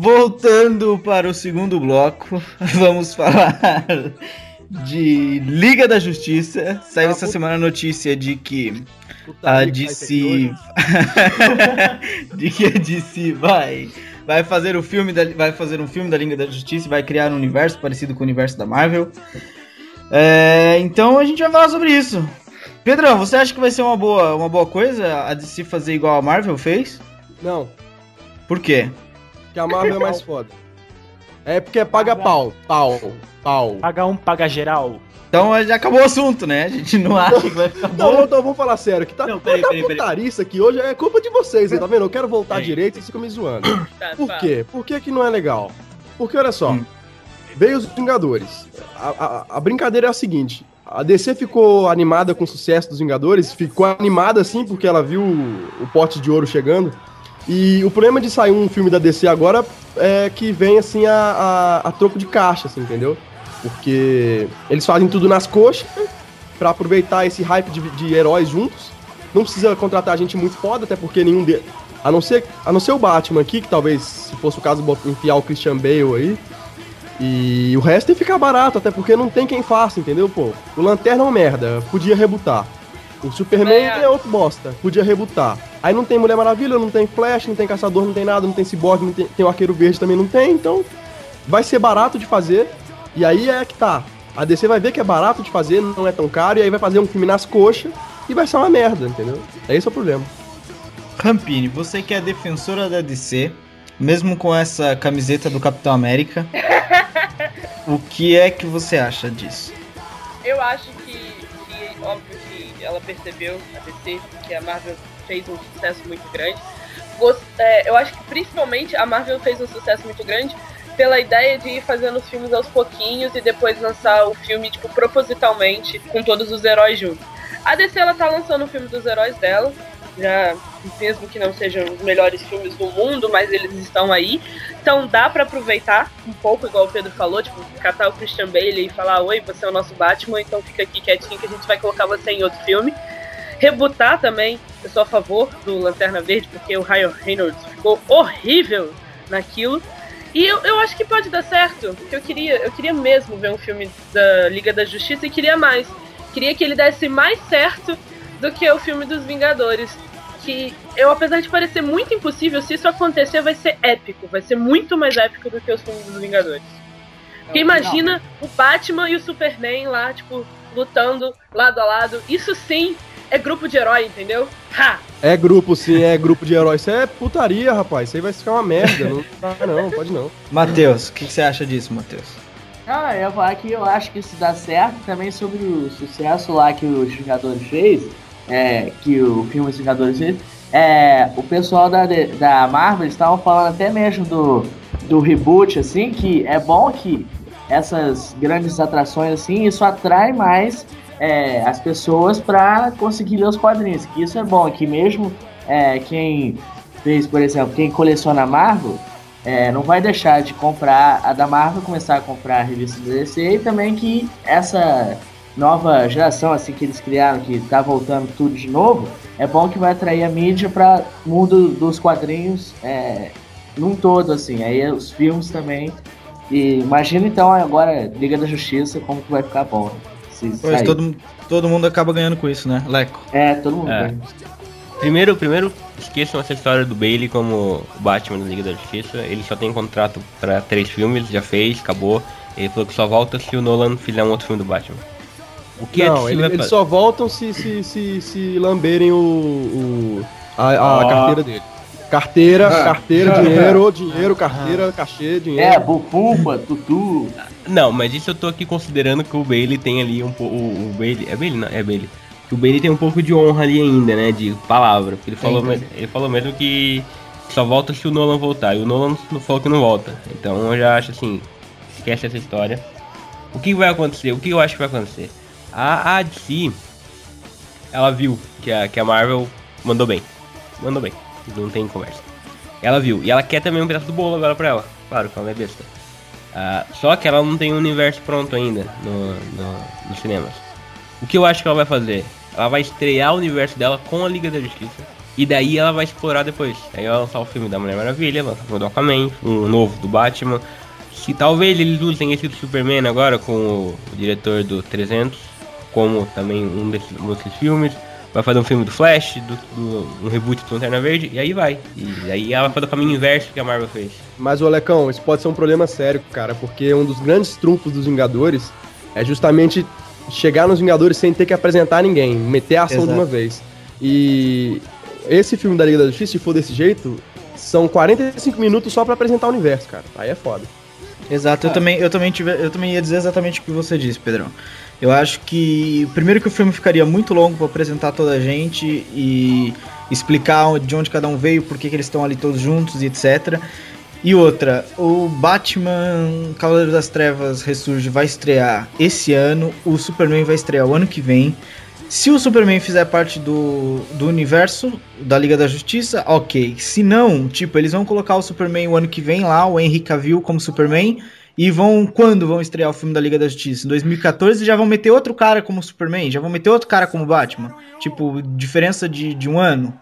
Voltando para o segundo bloco, vamos falar de Liga da Justiça. Saiu essa semana a notícia de que a DC. de que a DC vai vai fazer o filme da, vai fazer um filme da Liga da Justiça e vai criar um universo parecido com o universo da Marvel. É, então a gente vai falar sobre isso. Pedrão, você acha que vai ser uma boa, uma boa coisa a DC fazer igual a Marvel fez? Não, Por quê? Que a Marvel é mais foda. É porque paga pau, pau, pau. Paga um, paga geral. Então já acabou o assunto, né? A gente não acha que vai ficar Não, bom. então vamos falar sério, que tá, Não, peraí, tá peraí, peraí. putaria isso aqui hoje é culpa de vocês, hein, tá vendo? Eu quero voltar Peraí. direito e vocês ficam me zoando. Tá, Por quê? Por que que não é legal? Porque, olha só, Hum. veio os Vingadores. A, a- a brincadeira é a seguinte, a DC ficou animada com o sucesso dos Vingadores, ficou animada assim porque ela viu o pote de ouro chegando, e o problema de sair um filme da DC agora é que vem assim a, a, a troco de caixa, assim, entendeu? Porque eles fazem tudo nas coxas pra aproveitar esse hype de, de heróis juntos. Não precisa contratar gente muito foda, até porque nenhum deles. A não, ser, a não ser o Batman aqui, que talvez, se fosse o caso, enfiar o Christian Bale aí. E o resto tem que ficar barato, até porque não tem quem faça, entendeu, pô? O Lanterna é uma merda, podia rebutar. O Superman acho. é outro bosta, podia rebutar. Aí não tem Mulher Maravilha, não tem Flash, não tem Caçador, não tem nada, não tem Cyborg, não tem, tem o Arqueiro Verde também não tem, então vai ser barato de fazer. E aí é que tá. A DC vai ver que é barato de fazer, não é tão caro, e aí vai fazer um filme nas coxas e vai ser uma merda, entendeu? É esse o problema. Rampini, você que é defensora da DC, mesmo com essa camiseta do Capitão América, o que é que você acha disso? Eu acho que, que, óbvio que ela percebeu, a DC, que a Marvel fez um sucesso muito grande. Gos- é, eu acho que principalmente a Marvel fez um sucesso muito grande pela ideia de ir fazendo os filmes aos pouquinhos e depois lançar o filme, tipo, propositalmente, com todos os heróis juntos. A DC, ela tá lançando o filme dos heróis dela, já, mesmo que não sejam os melhores filmes do mundo, mas eles estão aí. Então dá pra aproveitar um pouco, igual o Pedro falou, tipo, catar o Christian Bale e falar, oi, você é o nosso Batman, então fica aqui quietinho que a gente vai colocar você em outro filme. Rebutar também, eu sou a favor do Lanterna Verde, porque o Ryan Reynolds ficou horrível naquilo. E eu, eu acho que pode dar certo, porque eu queria, eu queria mesmo ver um filme da Liga da Justiça e queria mais. Queria que ele desse mais certo do que o filme dos Vingadores. Que eu, apesar de parecer muito impossível, se isso acontecer, vai ser épico. Vai ser muito mais épico do que os filmes dos Vingadores. Porque imagina o Batman e o Superman lá, tipo, lutando lado a lado. Isso sim é grupo de herói, entendeu? Ha! É grupo, sim, é grupo de heróis. Isso é putaria, rapaz. Isso aí vai ficar uma merda. Não dá, não, pode não. Matheus, o que, que você acha disso, Matheus? Não, eu ia falar que eu acho que isso dá certo também sobre o sucesso lá que os Vingadores fez, é, que o filme Vingadores. É, o pessoal da, da Marvel estavam falando até mesmo do, do reboot, assim, que é bom que essas grandes atrações, assim, isso atrai mais é, as pessoas para conseguir ler os quadrinhos, que isso é bom, que mesmo é, quem fez, por exemplo, quem coleciona Marvel, é, não vai deixar de comprar a da Marvel, começar a comprar a revista DC e também que essa nova geração assim que eles criaram, que tá voltando tudo de novo, é bom que vai atrair a mídia para mundo dos quadrinhos é, num todo, assim. Aí os filmes também. E imagina então agora Liga da Justiça como que vai ficar bom. né? Se Pois sair. todo, todo mundo acaba ganhando com isso, né, Leco? É, todo mundo. É. Primeiro, primeiro, esqueçam essa história do Bailey como Batman da Liga da Justiça. Ele só tem contrato pra três filmes, já fez, acabou. Ele falou que só volta se o Nolan fizer um outro filme do Batman. O que não, a DC ele- vai eles só voltam se, se, se, se lamberem o, o- a, a Ó. carteira dele. Carteira, Ah. carteira, dinheiro, dinheiro, carteira, cachê, dinheiro. É, Bufumba, Tutu. Não, mas isso eu tô aqui considerando que o Bailey tem ali um pouco. O, o Bailey. É Bailey? Não, é Bailey. Que o Bailey tem um pouco de honra ali ainda, né? De palavra. Porque ele falou, me- ele falou mesmo que só volta se o Nolan voltar. E o Nolan não falou que não volta. Então eu já acho assim. Esquece essa história. O que vai acontecer? O que eu acho que vai acontecer? A, a DC. Ela viu que a, que a Marvel mandou bem. Mandou bem. Não tem conversa. Ela viu. E ela quer também um pedaço do bolo agora pra ela. Claro que ela não é besta. Ah, só que ela não tem um universo pronto ainda no, no, nos cinemas. O que eu acho que ela vai fazer? Ela vai estrear o universo dela com a Liga da Justiça. E daí ela vai explorar depois. Aí ela lançar o filme da Mulher Maravilha, lançar o filme do Aquaman, um novo do Batman. Se talvez eles usem esse do Superman agora com o, o diretor do 300, como também um desses, um desses filmes. vai fazer um filme do Flash, do, do- um reboot do Lanterna Verde, e aí vai. E aí ela vai fazer o caminho inverso que a Marvel fez. Mas, ô Lecão, isso pode ser um problema sério, cara, porque um dos grandes trunfos dos Vingadores é justamente chegar nos Vingadores sem ter que apresentar ninguém, meter a ação Exato. de uma vez. E esse filme da Liga da Justiça, se for desse jeito, são 45 minutos só pra apresentar o universo, cara. Aí é foda. Exato, eu também, eu também tive, eu também ia dizer exatamente o que você disse, Pedrão. Eu acho que primeiro que o filme ficaria muito longo pra apresentar toda a gente e explicar de onde cada um veio, por que, que eles estão ali todos juntos e etc. E outra, o Batman Cavaleiro das Trevas Ressurge vai estrear esse ano, o Superman vai estrear o ano que vem. Se o Superman fizer parte do, do universo da Liga da Justiça, ok. Se não, tipo, eles vão colocar o Superman o ano que vem lá, o Henry Cavill como Superman, e vão. Quando vão estrear o filme da Liga da Justiça? Em 2014 já vão meter outro cara como Superman, já vão meter outro cara como Batman. Tipo, diferença de, de um ano.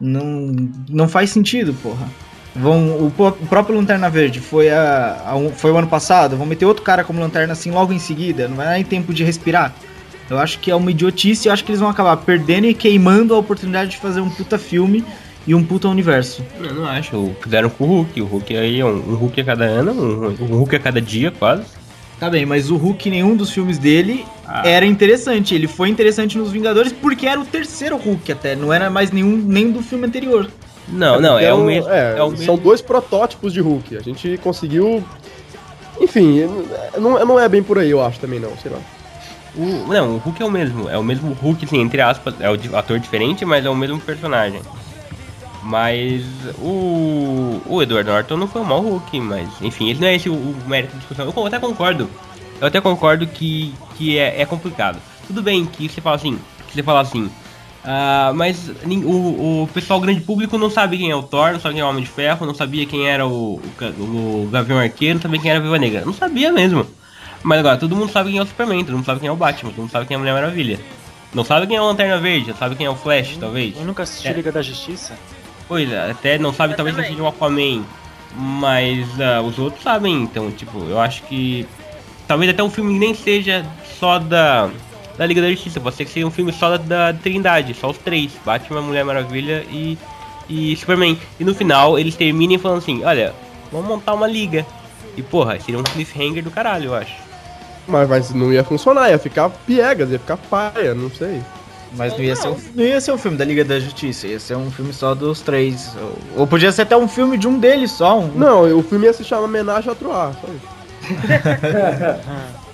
Não, não faz sentido, porra. Vão, o, o próprio Lanterna Verde foi, a, a foi o ano passado, vão meter outro cara como Lanterna assim logo em seguida, não vai dar tempo de respirar. Eu acho que é uma idiotice eu acho que eles vão acabar perdendo e queimando a oportunidade de fazer um puta filme e um puta universo. Eu não acho. Fizeram com o Hulk. O Hulk aí é um, um Hulk a cada ano, um, um Hulk a cada dia, quase. Tá bem, mas o Hulk, nenhum dos filmes dele Ah. era interessante. Ele foi interessante nos Vingadores porque era o terceiro Hulk até, não era mais nenhum nem do filme anterior. Não, não, é, porque o mesmo. é, É, o são dois protótipos de Hulk. A gente conseguiu. Enfim, não, não é bem por aí, eu acho também, não, sei lá. O, não, o Hulk é o mesmo. É o mesmo Hulk, assim, entre aspas. É o ator diferente, mas é o mesmo personagem. Mas o, o Edward Norton não foi um mau Hulk, mas enfim, ele não é esse o, o mérito da discussão. Eu até concordo. Eu até concordo que, que é, é complicado. Tudo bem que você fala assim, que você fala assim. ah, mas o, o pessoal grande público não sabe quem é o Thor, não sabe quem é o Homem de Ferro, não sabia quem era o, o, o Gavião Arqueiro, não sabia quem era a Viva Negra. Não sabia mesmo. Mas agora, todo mundo sabe quem é o Superman, todo mundo sabe quem é o Batman, todo mundo sabe quem é a Mulher Maravilha. Não sabe quem é o Lanterna Verde, sabe quem é o Flash, talvez. Eu nunca assisti É. Liga da Justiça. Pois é, até não sabe, Eu talvez não também. seja o Aquaman. Mas ah, os outros sabem, então, tipo, eu acho que. Talvez até o filme nem seja só da. Da Liga da Justiça, pode ser que seja um filme só da, da Trindade, só os três, Batman, Mulher Maravilha e. e Superman. E no final eles terminem falando assim, olha, vamos montar uma liga. E porra, seria um cliffhanger do caralho, eu acho. Mas, mas não ia funcionar, ia ficar piegas, ia ficar paia, não sei. Mas não ia, ser um, não ia ser um filme da Liga da Justiça, ia ser um filme só dos três. Ou, ou podia ser até um filme de um deles só. Um, Não, o filme ia se chamar Homenagem a Troar, só isso.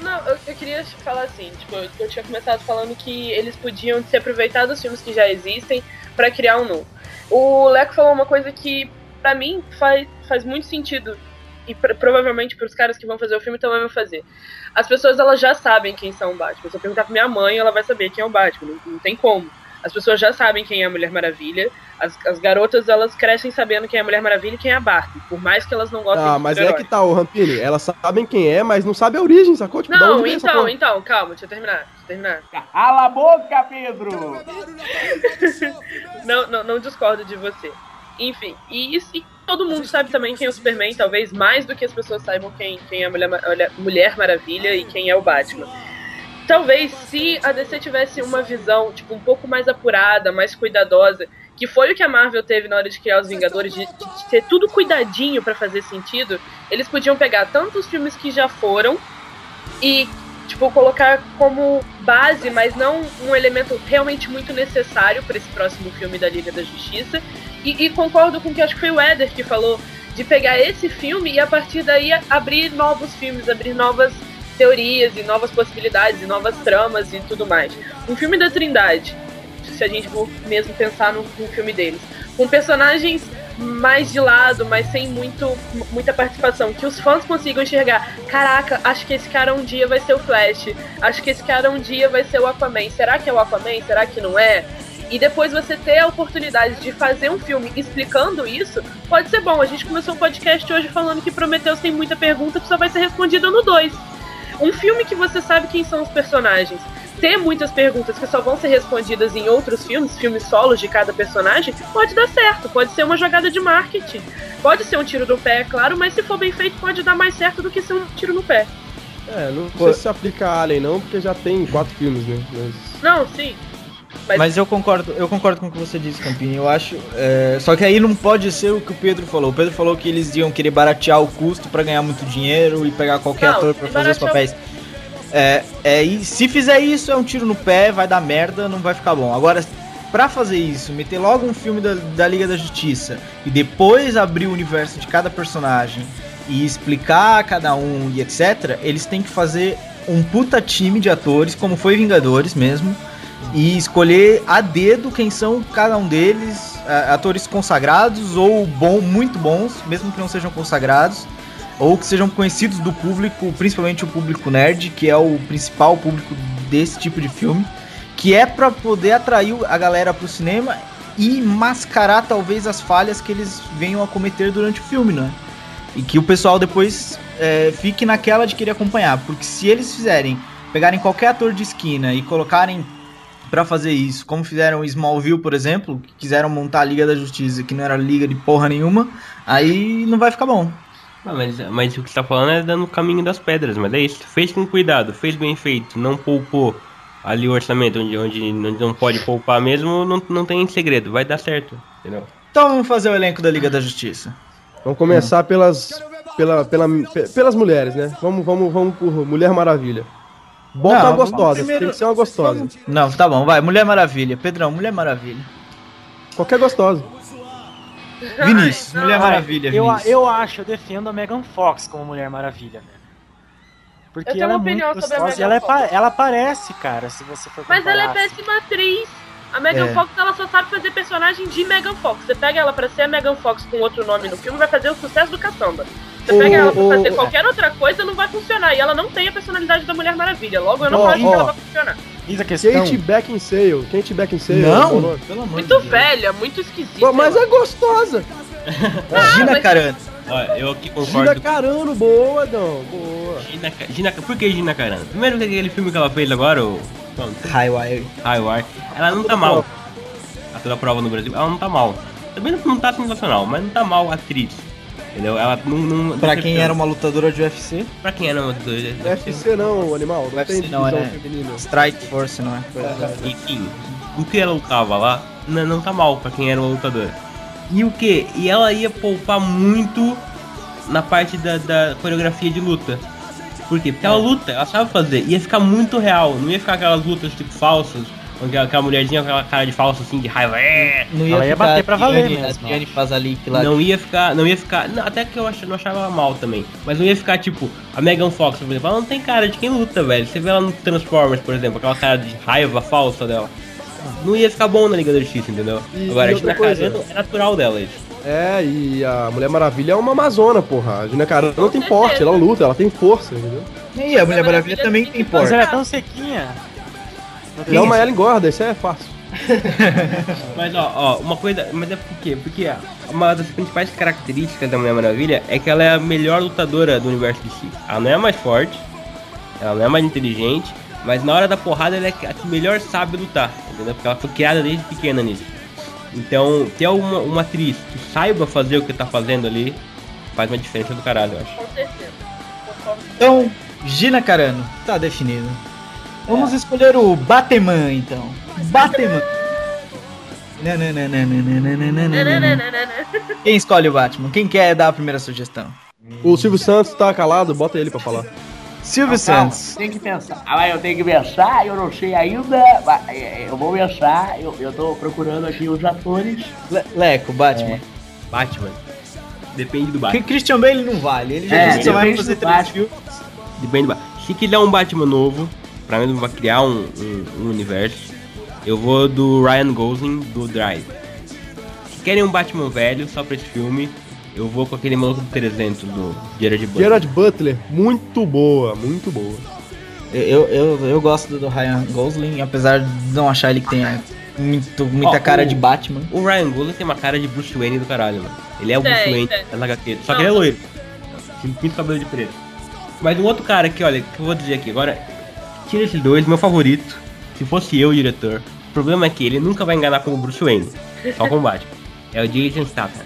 Não, eu, eu queria falar assim, tipo, eu, eu tinha começado falando que eles podiam se aproveitar dos filmes que já existem pra criar um novo. O Leco falou uma coisa que, pra mim, faz, faz muito sentido. E pra- provavelmente pros caras que vão fazer o filme também vão fazer. As pessoas, elas já sabem quem são o Batman. Se eu perguntar pra minha mãe, ela vai saber quem é o Batman. Não, não tem como. As pessoas já sabem quem é a Mulher Maravilha. As, as garotas, elas crescem sabendo quem é a Mulher Maravilha e quem é a Barbie. Por mais que elas não gostem Ah, mas é que tá, o Rampini, elas sabem quem é, mas não sabem a origem, sacou? Tipo, Não, então, então, calma, deixa eu terminar. Deixa eu terminar. Cala a boca, Pedro! Não, não, não discordo de você. Enfim, e, isso- e todo mundo sabe também quem é o Superman, talvez mais do que as pessoas saibam quem, quem é a Mulher, Mulher Maravilha e quem é o Batman. Talvez se a DC tivesse uma visão tipo um pouco mais apurada, mais cuidadosa, que foi o que a Marvel teve na hora de criar os Vingadores, de, de ter tudo cuidadinho pra fazer sentido, eles podiam pegar tanto os filmes que já foram e tipo colocar como base, mas não um elemento realmente muito necessário para esse próximo filme da Liga da Justiça. E, e concordo com o que acho que foi o Éder que falou de pegar esse filme e a partir daí abrir novos filmes, abrir novas teorias e novas possibilidades e novas tramas e tudo mais. Um filme da Trindade, se a gente for mesmo pensar no, no filme deles, com personagens mais de lado, mas sem muito, muita participação, que os fãs consigam enxergar. Caraca, acho que esse cara um dia vai ser o Flash. Acho que esse cara um dia vai ser o Aquaman. Será que é o Aquaman? Será que não é? E depois você ter a oportunidade de fazer um filme explicando isso, pode ser bom. A gente começou um podcast hoje falando que Prometheus tem muita pergunta que só vai ser respondida no 2. Um filme que você sabe quem são os personagens, ter muitas perguntas que só vão ser respondidas em outros filmes, filmes solos de cada personagem, pode dar certo, pode ser uma jogada de marketing. Pode ser um tiro no pé, é claro, mas se for bem feito, pode dar mais certo do que ser um tiro no pé. É, não sei se se aplica a Alien não, porque já tem quatro filmes, né? Mas... Não, sim. Mas- Mas eu concordo, eu concordo com o que você disse, Campinho. Eu acho. é, Só que aí não pode ser o que o Pedro falou. O Pedro falou que eles iam querer baratear o custo pra ganhar muito dinheiro e pegar qualquer Não, ator pra e fazer os papéis. É, é, e se fizer isso, é um tiro no pé, vai dar merda, não vai ficar bom. Agora, pra fazer isso, meter logo um filme da, da Liga da Justiça e depois abrir o universo de cada personagem e explicar cada um e etc., eles têm que fazer um puta time de atores, como foi Vingadores mesmo, e escolher a dedo quem são cada um deles, atores consagrados ou bom, muito bons, mesmo que não sejam consagrados, ou que sejam conhecidos do público, principalmente o público nerd, que é o principal público desse tipo de filme, que é pra poder atrair a galera pro cinema e mascarar talvez as falhas que eles venham a cometer durante o filme, né? E que o pessoal depois é, fique naquela de querer acompanhar, porque se eles fizerem, pegarem qualquer ator de esquina e colocarem Pra fazer isso, como fizeram Smallville, por exemplo, que quiseram montar a Liga da Justiça, que não era liga de porra nenhuma, aí não vai ficar bom. Ah, mas, mas o que você tá falando é dando o caminho das pedras, mas é isso. Fez com cuidado, fez bem feito, não poupou ali o orçamento onde, onde, não pode poupar mesmo, não, não tem segredo, vai dar certo, entendeu? Então vamos fazer o elenco da Liga da Justiça. Vamos começar pelas, pela, pela, pe- pelas mulheres, né? Vamos, vamos, vamos por Mulher Maravilha. Bota Não, gostosa, primeiro- tem que ser uma gostosa. Não, tá bom, vai. Mulher Maravilha. Pedrão, Mulher Maravilha. Qualquer gostosa. Vinícius, Mulher. Maravilha, Eu, Vinícius. eu acho, eu defendo a Megan Fox como Mulher Maravilha, velho. Porque Eu tenho ela é uma opinião muito sobre a gostosa e Megan ela, é Fox. ela parece, cara, se você for Mas ela é comparar, assim. péssima atriz. A Megan É. Fox, ela só sabe fazer personagem de Megan Fox. Você pega ela pra ser a Megan Fox com outro nome no filme, vai fazer o sucesso do caçamba. Você pega ela pra fazer qualquer outra coisa, não vai funcionar. E ela não tem a personalidade da Mulher Maravilha. Logo, eu não Ó, acho que ela vai funcionar. Eis a questão. Kate Beckinsale. Kate Beckinsale. é Não, pelo amor Muito de Deus. velha, muito esquisita. Mas é gostosa. Gina mas- Carano. Olha, eu aqui Gina concordo. Carano, boa, não. Boa. Gina, Gina, por que Gina Carano? Primeiro que aquele filme que ela fez agora, o Highwire. Highwire, ela não tá mal. A toda prova no Brasil, ela não tá mal. Também não, tá sensacional, mas não tá mal a atriz. Entendeu? Ela não. não Pra quem era uma lutadora de UFC, Pra quem era uma doida. UFC não, animal. Não UFC tem não, é. feminina. Strike Force, não é? Coisa- Enfim, o que ela lutava lá não, não tá mal pra quem era uma lutadora. E o que? E ela ia poupar muito na parte da, da coreografia de luta. Por quê? Porque ela luta, ela sabe fazer. Ia ficar muito real, não ia ficar aquelas lutas tipo falsas, onde aquela mulherzinha com aquela cara de falso assim, de raiva. "É". Não Ela ia bater pra valer mesmo, Adriane Fazalik lá. Não ia ficar, não ia ficar, não, até que eu ach, não achava ela mal também, mas não ia ficar tipo a Megan Fox, por exemplo, ela não tem cara de quem luta, velho. Você vê ela no Transformers, por exemplo, aquela cara de raiva falsa dela. Não ia ficar bom na Liga da Justiça, entendeu? E- Agora, e a Gina coisa? Carano é natural dela isso. É, e a Mulher Maravilha é uma amazona, porra. A Gina Carano não tem porte, ela luta, ela tem força, entendeu? E a Mulher Maravilha também tem Mas porte. ela é tão sequinha. Não mas ela engorda, isso é fácil. Mas ó, ó, uma coisa, mas é por quê? Porque uma das principais características da Mulher Maravilha é que ela é a melhor lutadora do universo de si. Ela não é a mais forte, ela não é a mais inteligente, mas na hora da porrada ela é a que melhor sabe lutar, entendeu? Porque ela foi criada desde pequena nisso. Então, ter uma, uma atriz que saiba fazer o que tá fazendo ali faz uma diferença do caralho, eu acho. Com certeza. Então, Gina Carano, tá definido. Vamos escolher o Batman, então. Batman. Quem escolhe o Batman? Quem quer dar a primeira sugestão? O Silvio Santos tá calado, bota ele pra falar. Silvio Calma, Santos. tem que pensar. Ah, eu tenho que pensar, eu não sei ainda. mas, é, Eu vou pensar, eu, eu tô procurando aqui os atores. Le- Leco, Batman. Batman. Depende do Que Batman. Christian Bale não vale. Ele já É, disse que só vai fazer três Batman. filmes. Depende do Batman. Se quiser um Batman novo, pra mim vai criar um, um- um universo, eu vou do Ryan Gosling do Drive. Se querem um Batman velho só pra esse filme, eu vou com aquele maluco do 300 do Gerard Butler. Gerard Butler, muito boa, muito boa. Eu, eu, eu gosto do Ryan Gosling, apesar de não achar ele que tenha muito, muita Ó, cara o- de Batman. O Ryan Gosling tem uma cara de Bruce Wayne do caralho, mano. Ele é o Tem, Bruce Wayne tem. da HQ, só que ele é loiro. Tem muito cabelo de preto. Mas um outro cara aqui, olha, que eu vou dizer aqui agora, tira esses dois, meu favorito, se fosse eu o diretor, o problema é que ele nunca vai enganar como Bruce Wayne, só com o Batman. É o Jason Statham.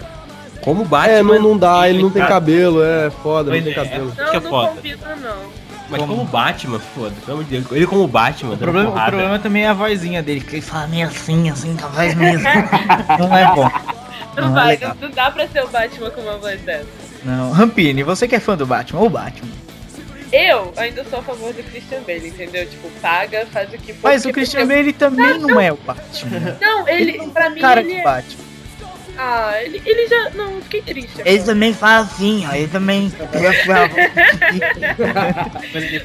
Como Batman... É, não, não dá, ele não tem cara- cabelo, é foda, não Pois tem é, cabelo. Não, que é não foda. combina, não. Mas como Batman, foda, pelo amor de Deus. Ele como Batman, O problema, o problema também é a vozinha dele, que ele fala meio assim, assim, com a voz mesmo. não é bom. Não Não, é vai, legal. não dá pra ser o Batman com uma voz dessa. Não, Rampini, você que é fã do Batman, ou Batman. Eu ainda sou a favor do Christian Bale, entendeu? Tipo, paga, faz o que for. Mas o Christian Bale também não é o Batman. Não, ele, Ele pra mim, cara ele de é. Batman. Ah, ele, ele já. Não, fiquei triste. Ele também fala assim, ó, ele também...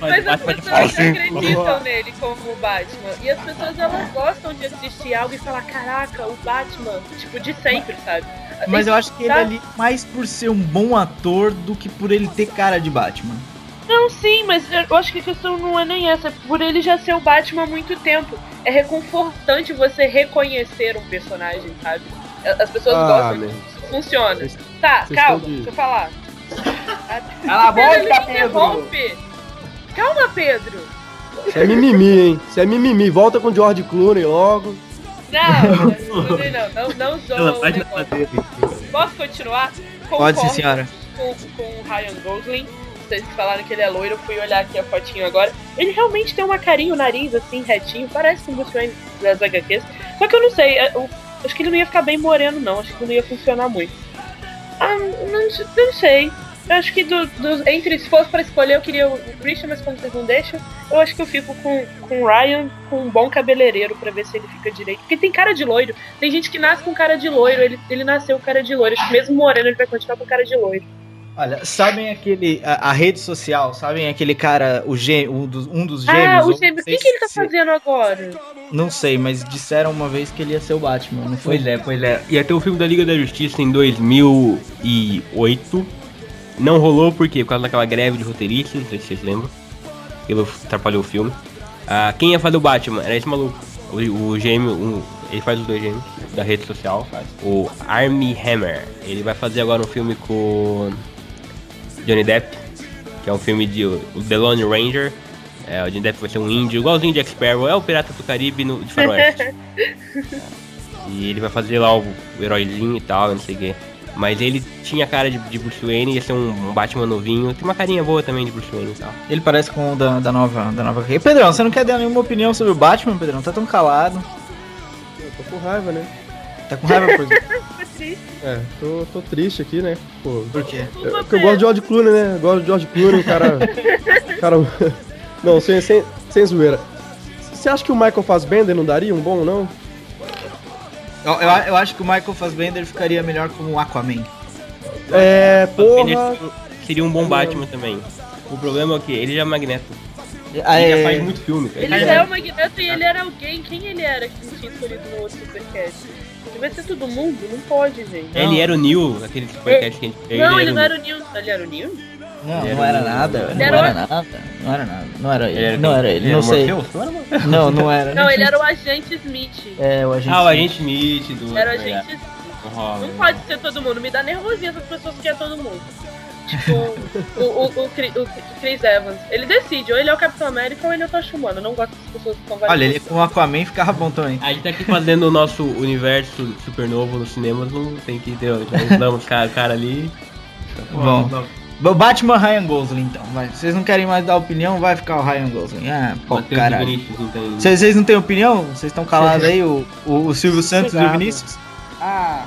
Mas as pessoas acreditam nele como o Batman. E as pessoas elas gostam de assistir algo e falar, caraca, o Batman, tipo, de sempre, sabe? Mas eu acho que ele Tá? ali, mais por ser um bom ator do que por ele ter cara de Batman. Não, sim, mas eu acho que a questão não é nem essa. é Por ele já ser o Batman há muito tempo. É reconfortante você reconhecer um personagem, sabe? As pessoas Ah, gostam. Funciona. Vocês- Tá, vocês calma, de- deixa eu falar. Cala a Pedro, boca. Calma, Pedro. Isso é mimimi, hein? Isso é mimimi. Volta com o George Clooney logo. Não, não, não, não, não zoa Ela o negócio. Posso continuar? Pode sim, Concordo senhora. Com, com o Ryan Gosling. Vocês falaram que ele é loiro, eu fui olhar aqui a fotinho agora. Ele realmente tem uma carinha, o nariz assim, retinho, parece o Bruce Wayne das HQs. Só que eu não sei, é, acho que ele não ia ficar bem moreno, não. Acho que não ia funcionar muito. Ah, não, não sei. Eu acho que do, do- entre, se fosse pra escolher, eu queria o o Christian, mas como vocês não deixam, eu acho que eu fico com, com o Ryan, com um bom cabeleireiro, pra ver se ele fica direito. Porque tem cara de loiro. Tem gente que nasce com cara de loiro, ele, ele nasceu com cara de loiro. Acho que mesmo moreno ele vai continuar com cara de loiro. Olha, sabem aquele. A, a rede social, sabem aquele cara, o gê, um, dos, um dos gêmeos? ah, o gêmeo. O que, que ele tá fazendo agora? Não sei, mas disseram uma vez que ele ia ser o Batman, não foi? Pois é, pois é. Ia ter o filme da Liga da Justiça em 2008. Não rolou por quê? Por causa daquela greve de roteiristas, não sei se vocês lembram. Aquilo atrapalhou o filme. Ah, quem ia fazer o Batman? Era esse maluco. O, o gêmeo, um- ele faz os dois gêmeos da rede social. O Armie Hammer. Ele vai fazer agora um filme com Johnny Depp, que é um filme de o The Lone Ranger. É, o Johnny Depp vai ser um índio, igualzinho de Jack Sparrow, é o Pirata do Caribe no, de Faroeste. E ele vai fazer lá o, o heróizinho e tal, não sei o quê. Mas ele tinha cara de, de Bruce Wayne, ia ser um, um Batman novinho. Tem uma carinha boa também de Bruce Wayne e tal. Ele parece com o da, da nova. Da nova... Pedrão, você não quer dar nenhuma opinião sobre o Batman, Pedrão? Tá tão calado. Eu tô com raiva, né? Tá com raiva por É, tô, tô triste aqui, né? Pô, Por quê? eu, porque eu gosto de George Clooney, né? Eu gosto de George Clooney, cara. cara. Não, sem, sem, sem zoeira. Você acha que o Michael Fassbender não daria um bom, não? Eu, eu, eu acho que o Michael Fassbender ficaria melhor como Aquaman. É, Ele porra. seria um bom Batman também. O problema é o que? Ele já é Magneto. Ah, Ele já é- faz muito filme, cara. Ele já é o Magneto e ele era alguém. Quem ele era que não tinha escolhido no outro Supercast? Devia ser todo mundo? Não pode, gente. Ele era o Neil, aquele supercast que a gente fez. Não, ele o não era o Neil. Ele era o Neil? Não, Ele não era nada. Ele Não era nada. Não era nada. Não era Ele ele. Não era ele. Ele Não era sei. Não. Não, não era. Não, ele era o agente Smith. É, o agente. Ah, o Agente Smith do. Era o é, agente Smith. do Robin. Não pode ser todo mundo. Me dá nervosinho essas pessoas que é todo mundo. Tipo, o, o, o, o Chris Evans. Ele decide, ou ele é o Capitão América ou ele é o Tocha Humano. Eu não gosto das pessoas que estão Olha, ele com o Aquaman ficava bom também. A gente tá aqui fazendo o nosso universo supernovo nos cinemas, não tem que ter. Nós damos cara, cara ali. Bom. O Batman Ryan Gosling, então. Vai. Vocês não querem mais dar opinião? Vai ficar o Ryan Gosling. Ah, pô, caralho. Vocês vocês não têm opinião? Vocês estão calados aí? O, o, o Silvio Santos e o. Vinícius? Ah,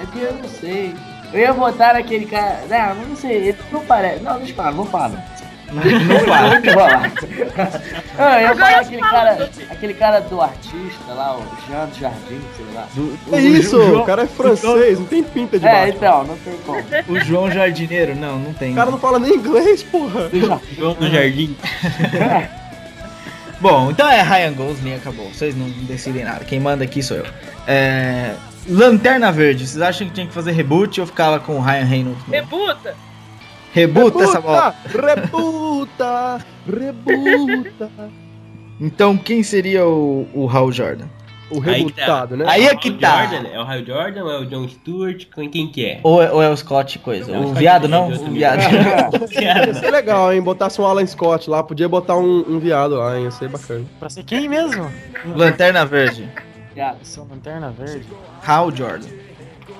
é que eu não sei. Eu ia votar naquele cara. Não, não sei, ele não parece. Não, deixa eu falar, não vou falar. Não, não fala. Não vou falar. Não, eu ia Agora falar aquele cara. Aquele cara do artista lá, o Jean do Jardim, sei lá. Do- É o isso, João- o cara é francês, não tem pinta de É, então, não tem como. O João Jardineiro? Não, não tem. O cara não fala nem inglês, porra. João do Jardim. Bom, então é Ryan Gosling acabou. Vocês não decidem nada. Quem manda aqui sou eu. É... Lanterna Verde. Vocês acham que tinha que fazer reboot ou ficava com o Ryan Reynolds? mesmo? Rebuta! Rebuta essa bola. Rebuta! Rebuta! Então quem seria o, o Hal Jordan? O Aí que tá. rebutado, né? Aí é o que Hal tá. Jordan, é o Hal Jordan ou é o John Stewart? Quem, quem que é? Ou é, ou é o Scott coisa? É o o Scott viado não? Deus O do viado. Ia ser legal, hein? Botasse um Alan Scott lá, podia botar um, um viado lá, hein? Ia ser bacana. Pra ser quem mesmo? Lanterna Verde. Viado. São Lanterna Verde. Hal Jordan.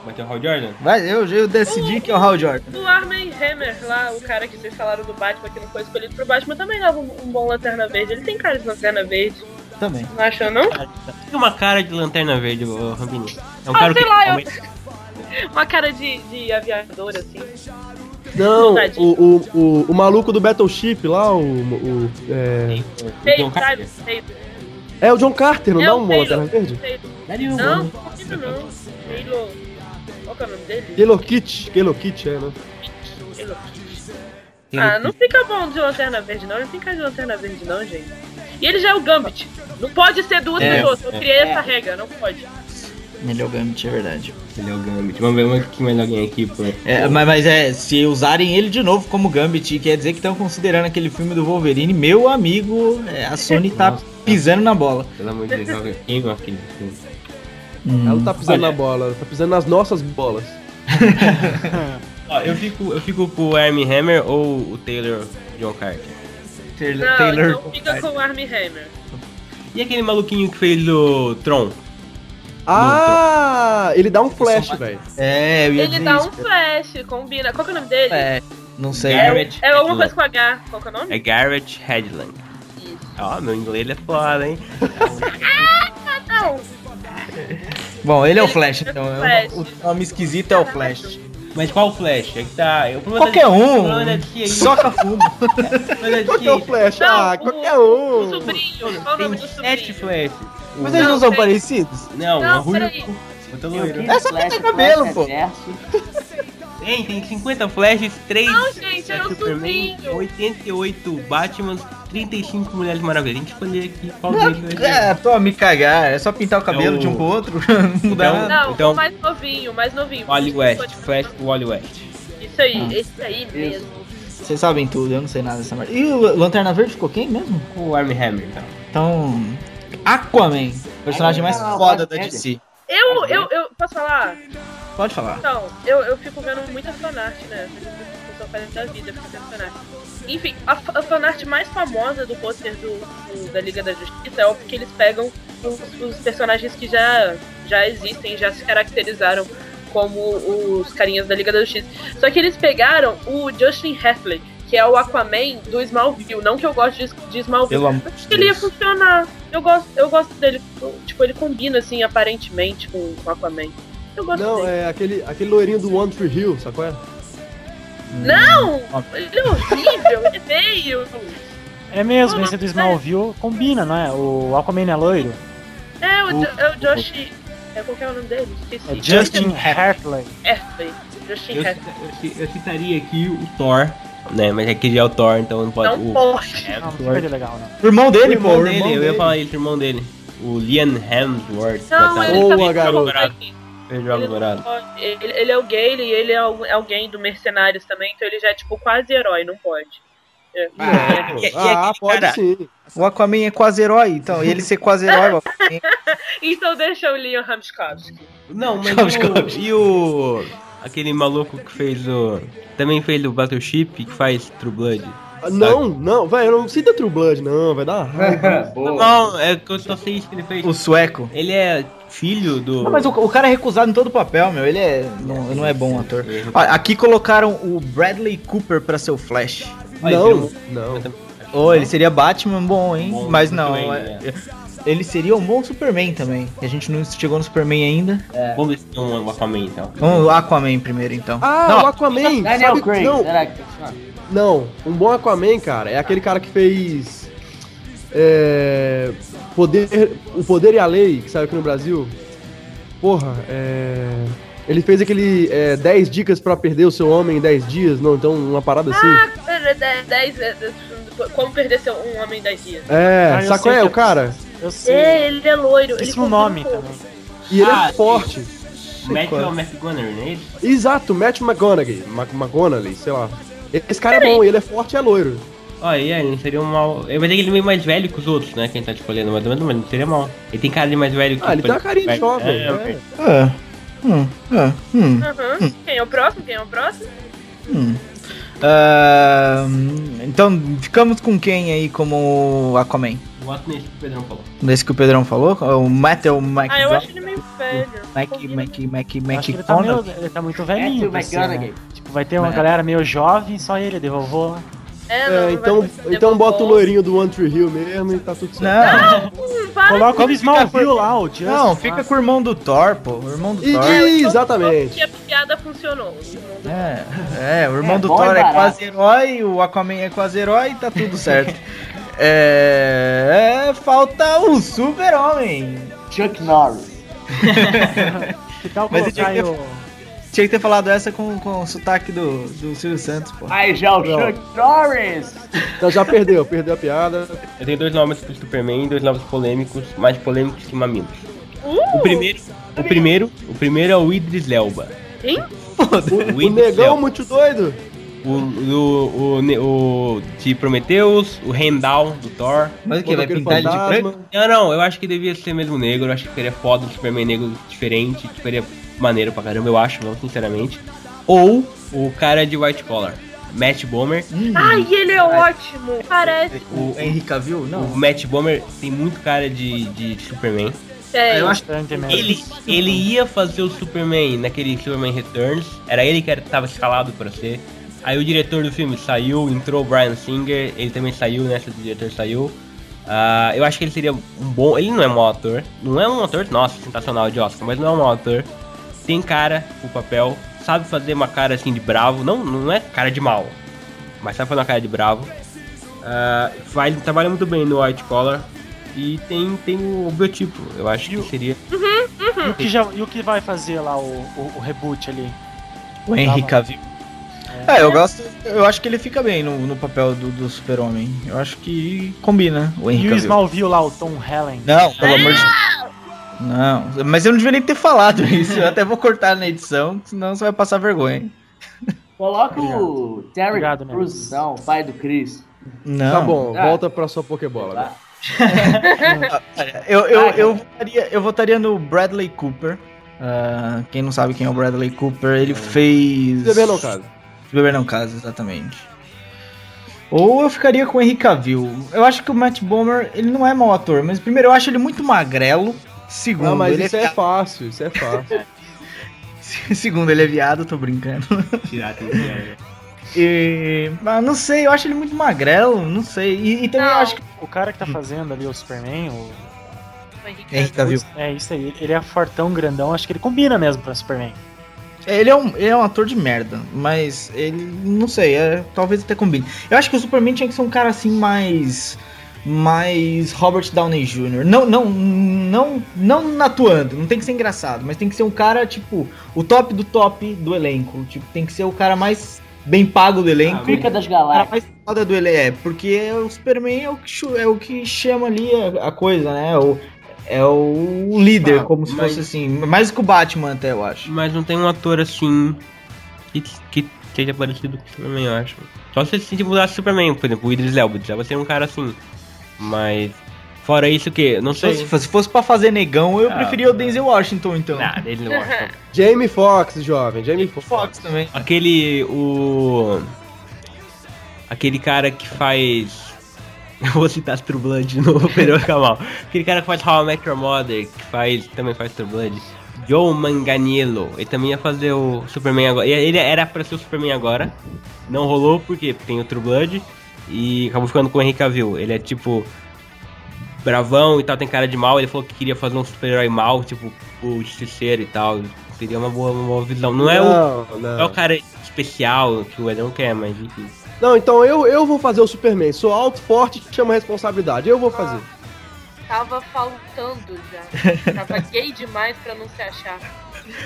Vai ter o Hal Jordan? Vai, eu, eu decidi que é o Hal Jordan. O Armie Hammer lá, o cara que vocês falaram do Batman, que não foi escolhido pro Batman, também dava um, um bom Lanterna Verde. Ele tem cara de Lanterna Verde. Também. Não achou, não? Tem uma cara de lanterna verde, o Rambini. É um Ah, cara sei que lá, eu- realmente- Uma cara de, de aviador, assim. Não, o, o, o, o maluco do Battleship lá, o. o é... Tem um é o John Carter, não É dá Taylor. lanterna verde? Daria um Não, bom. não, não. Taylor. Qual que é o nome dele? Taylor Kit, Taylor Kit, é, né? Taylor. Ah, um- não fica bom de Lanterna Verde, não. Ele não tem cara de Lanterna Verde, não, gente. E ele já é o Gambit. Não pode ser duas É, pessoas. Eu é. criei essa regra, não pode. O Gambit, é verdade. O Gambit. Vamos ver um aqui mais alguém aqui, pô. É, mas, mas é, se usarem ele de novo como Gambit, quer dizer que estão considerando aquele filme do Wolverine, meu amigo, é, a Sony tá Nossa. pisando na bola. Pelo amor de Deus, quem é aquele filme? Ela não tá pisando Olha. na bola, ela tá pisando nas nossas bolas. Ó, eu fico, eu fico com o Armie Hammer ou o Taylor John Carter. Taylor, Não, Taylor- então fica com o Armie Hammer. E aquele maluquinho que fez o Tron? Ah, ele dá um flash, velho. É, eu ia Ele dizer dá isso. um flash, combina. Qual que é o nome dele? É, não sei. Garrett É alguma coisa com H. Qual que é o nome? É Garrett Hedlund. Ó, meu inglês é foda, hein? Não. Bom, ele é o Flash, é o então. Flash. O nome esquisito é o Flash. Mas qual Flash? É que tá. Eu, o Qualquer da- o problema da um, aí- soca fumo. o é o flash? Não, ah, o- qualquer O um. sobrinho. Qual o nome do sete sobrinho? Flash. Mas eles não Não, são tem- parecidos? Não, Não, o Rui. peraí. Outro Tem o loiro. King É só pintar cabelo, pô. Tem, tem 50 Flashes, 3 Não, gente, era o Superman, sobrinho. 88 Batman, 35 Mulheres Maravilhas. A gente escolher aqui qual deles. É, tô me cagar. É só pintar o cabelo É o- de um pro outro. Não mudar Então-. Não, Então- o mais novinho, mais novinho. Wally West, Flash do Wally West. Isso aí, esse aí mesmo. Vocês sabem tudo, eu não sei nada dessa merda. E o Lanterna Verde ficou quem mesmo? O Armie Hammer, então. Então. Aquaman, personagem mais Ah, foda da DC. Eu, eu, eu, posso falar? Pode falar. Então, eu, eu fico vendo muita fanart, né? Eu sou fazendo da vida, fico vendo fanart. Enfim, a, a fanart mais famosa do pôster do, do- da Liga da Justiça é o que eles pegam os, os personagens que já, já existem, já se caracterizaram como os carinhas da Liga da Justiça. Só que eles pegaram o Justin Hathaway, que é o Aquaman do Smallville. Não que eu gosto de, de Smallville. Pelo amor Eu acho que ele ia funcionar. Eu gosto, eu gosto dele. Tipo, ele combina, assim, aparentemente com o Aquaman. Eu gosto Não, dele. é aquele, aquele loirinho do One Tree Hill, sacou? É? Não! Ele é horrível, ele é feio. É mesmo, esse do Smallville combina, não é? O Aquaman é loiro. É, o, Jo- é o Josh. É, qual que é o nome dele? Esqueci. É Justin Hartley. Hathaway. Justin Eu, cita- eu eu citaria aqui o Thor, né? Mas aqui já é o Thor, então não pode. Não o, pode. É, Não, o de legal, não. O irmão O dele, irmão pô. O dele, irmão eu ia dele. falar isso, o irmão dele. O Liam Hemsworth. Não, ele Boa, também garoto. Ele. Ele, ele é o Gale e ele é al- alguém do Mercenários também, então ele já é tipo quase herói, não pode. É. E- e Ah, aquele pode cara- sim. O Aquaman é quase herói, então. E ele ser quase herói, o. Então deixa o Leon Ramskowski. Não, mas o, e o. Aquele maluco que fez o. Também fez o Battleship, que faz True Blood. Ah, Não, não, velho, eu não cita True Blood, não, vai dar raiva. Não, é que eu só sei isso que ele fez. O sueco. Ele é filho do. Não, mas o, o cara é recusado em todo papel, meu. Ele é. Não, não é bom ator. Olha, aqui colocaram o Bradley Cooper pra ser o Flash. Não, ele não. Oh, ele seria Batman bom, hein? Bom, Mas não. bem, é- é. Ele seria um bom Superman também. A gente não chegou no Superman ainda. Vamos ver se tem um Aquaman então. Vamos o Aquaman primeiro, então. Ah, Não, o Aquaman! Daniel sabe- Craig, não, não, um bom Aquaman, cara, é aquele cara que fez. É. Poder, o Poder e a Lei, que saiu aqui no Brasil. Porra, é. Ele fez aquele é, 10 dicas pra perder o seu homem em 10 dias, não, então uma parada assim. É, dez- dez- é, Como perder seu- um homem em 10 dias. É, Ah, eu sacou é o cara? Eu sei. É, ele é loiro. ele no combina nome também. E ele Ah, é forte. Matthew McGonagall, é ele? Exato, Matt McGonaghy, Mac McGonaghy, sei lá. Esse cara é bom, ele é forte e é loiro. Olha, e aí, ele seria um mal. Ele vai ter que ele é meio mais velho que os outros, né? Quem tá escolhendo, mas mas não seria mal. Ele tem cara de mais velho que Ah, ele tem uma carinha de jovem. É, é. É. Hum, é. Hum. Aham. Quem é o próximo? Quem é o próximo? Hum. Ah, então, ficamos com quem aí como Aquaman? Voto nesse que o Pedrão falou. Desse que o Pedrão falou? O Matthew Ah, eu acho ele meio Jr. Mac, Mac, Mac, Mac, ele tá, meio, ele tá muito velhinho. Matthew pra ser, né? Tipo, vai ter uma É. galera meio jovem, só ele de vovô. É, não, É, não então, vai ser então bota o loirinho do One Tree Hill mesmo e tá tudo certo. Não, Hum, para Coloca o Smallville lá, o Just. não, fica com o irmão do Thor, pô. O irmão do E- Thor. e- Então, exatamente. Que a piada funcionou. É, é, o irmão É do Thor e é quase herói, o Aquaman é quase herói, tá tudo certo. é, é, falta o super-homem. Chuck Norris. Que tal Mas colocar aí o... Tinha que ter falado essa com, com o sotaque do, do Silvio Santos, pô. Aí já o. Chuck Norris. Então já perdeu, perdeu a piada. Eu tenho dois nomes pro Superman, dois nomes polêmicos, mais polêmicos que mamilos. Uh, O primeiro, o primeiro, o primeiro é o Idris Elba. Quem? O O Idris negão Elba. muito doido. O, o, o, o de Prometheus, o Heimdall do Thor. Mas o que, vai pintar ele de branco? Não, não, eu acho que devia ser mesmo negro, eu acho que seria foda um Superman negro diferente, que seria maneiro pra caramba, eu acho, não, sinceramente. Ou o cara de White Collar, Matt Bomer. Ai, ele é ótimo. Parece. O Henry Cavill? O Não. Matt Bomer tem muito cara de, de Superman. É, Eu acho. Ele, ele ia fazer o Superman naquele Superman Returns, era ele que era- tava escalado pra ser. Aí o diretor do filme saiu, entrou o Brian Singer, ele também saiu, nessa do diretor saiu. Ah, eu acho que ele seria um bom. Ele não é um mau ator, não é um ator, nossa, sensacional de Oscar, mas não é um mau ator. Tem cara o papel, sabe fazer uma cara assim de bravo, não, não é cara de mal, mas sabe fazer uma cara de bravo. Ah, faz, trabalha muito bem no White Collar e tem, tem o biotipo, eu acho que seria. E o que, já, e o que vai fazer lá o, o, o reboot ali? O Henry. Cavill. É, eu gosto. Eu acho que ele fica bem no, no papel do, do super-homem. Eu acho que combina o Henry E o. Smallville lá, o Tom Helen. Não, pelo amor de Não, mas eu não devia nem ter falado isso. Eu até vou cortar na edição, senão você vai passar vergonha. Coloca o Terry não, pai do Chris. Não. Tá bom, Ah. volta pra sua Pokébola. Tá? Eu, eu, eu, votaria, eu votaria no Bradley Cooper. Ah, quem não sabe quem é o Bradley Cooper, ele fez. Bebê não casa. Beber não casa, exatamente. Ou eu ficaria com o Henry Cavill. Eu acho que o Matt Bomer, ele não é mau ator, mas primeiro eu acho ele muito magrelo. Segundo, Não, mas ele isso é é fácil, isso é fácil. viado. Segundo, ele é viado, tô brincando. E, ah, não sei, eu acho ele muito magrelo, não sei. E, e também eu Não. acho que O cara que tá fazendo ali o Superman, o... Henry Cavill. é isso aí, ele é fortão, grandão, acho que ele combina mesmo pra Superman. Ele é, um, ele é um ator de merda, mas ele, não sei, é, talvez até combine. Eu acho que o Superman tinha que ser um cara assim mais. Mais Robert Downey Jr. Não, não, não, não atuando, não tem que ser engraçado, mas tem que ser um cara, tipo, o top do top do elenco. Tipo, tem que ser o cara mais bem pago do elenco. Pica das o cara galáxias. mais foda do elenco. É, porque o Superman é o que, é o que chama ali a, a coisa, né? O, é o líder, Ah, como se mas- fosse assim. Mais que o Batman, até, eu acho. Mas não tem um ator assim que, que seja parecido com o Superman, eu acho. Só se se mudasse o Superman, por exemplo, o Idris Elba. Idris Elba seria um cara assim. Mas. Fora isso que, não Se sei. fosse, se fosse pra fazer negão, eu Ah, preferia o Denzel Washington, então. Ele não acha. Jamie Foxx, jovem, Jamie Foxx. Fox também. Aquele. O. Aquele cara que faz. Eu vou citar True Blood de novo, Pedro Camal. Aquele cara que faz How I Met Your Mother, que faz, também faz True Blood. Joe Manganiello. Ele também ia fazer o Superman agora. Ele era pra ser o Superman agora. Não rolou porque tem o True Blood. E acabou ficando com o Henry Cavill. Ele é tipo. Bravão e tal, tem cara de mal. Ele falou que queria fazer um super-herói mal, tipo o Justiceiro e tal. Seria uma boa, uma boa visão. Não é o. Não, Não é não. o cara especial que o Edão quer, mas enfim. Não, então eu, eu vou fazer o Superman. Sou alto, forte, chama responsabilidade. Eu vou fazer. Tava faltando já. Tava gay demais pra não se achar.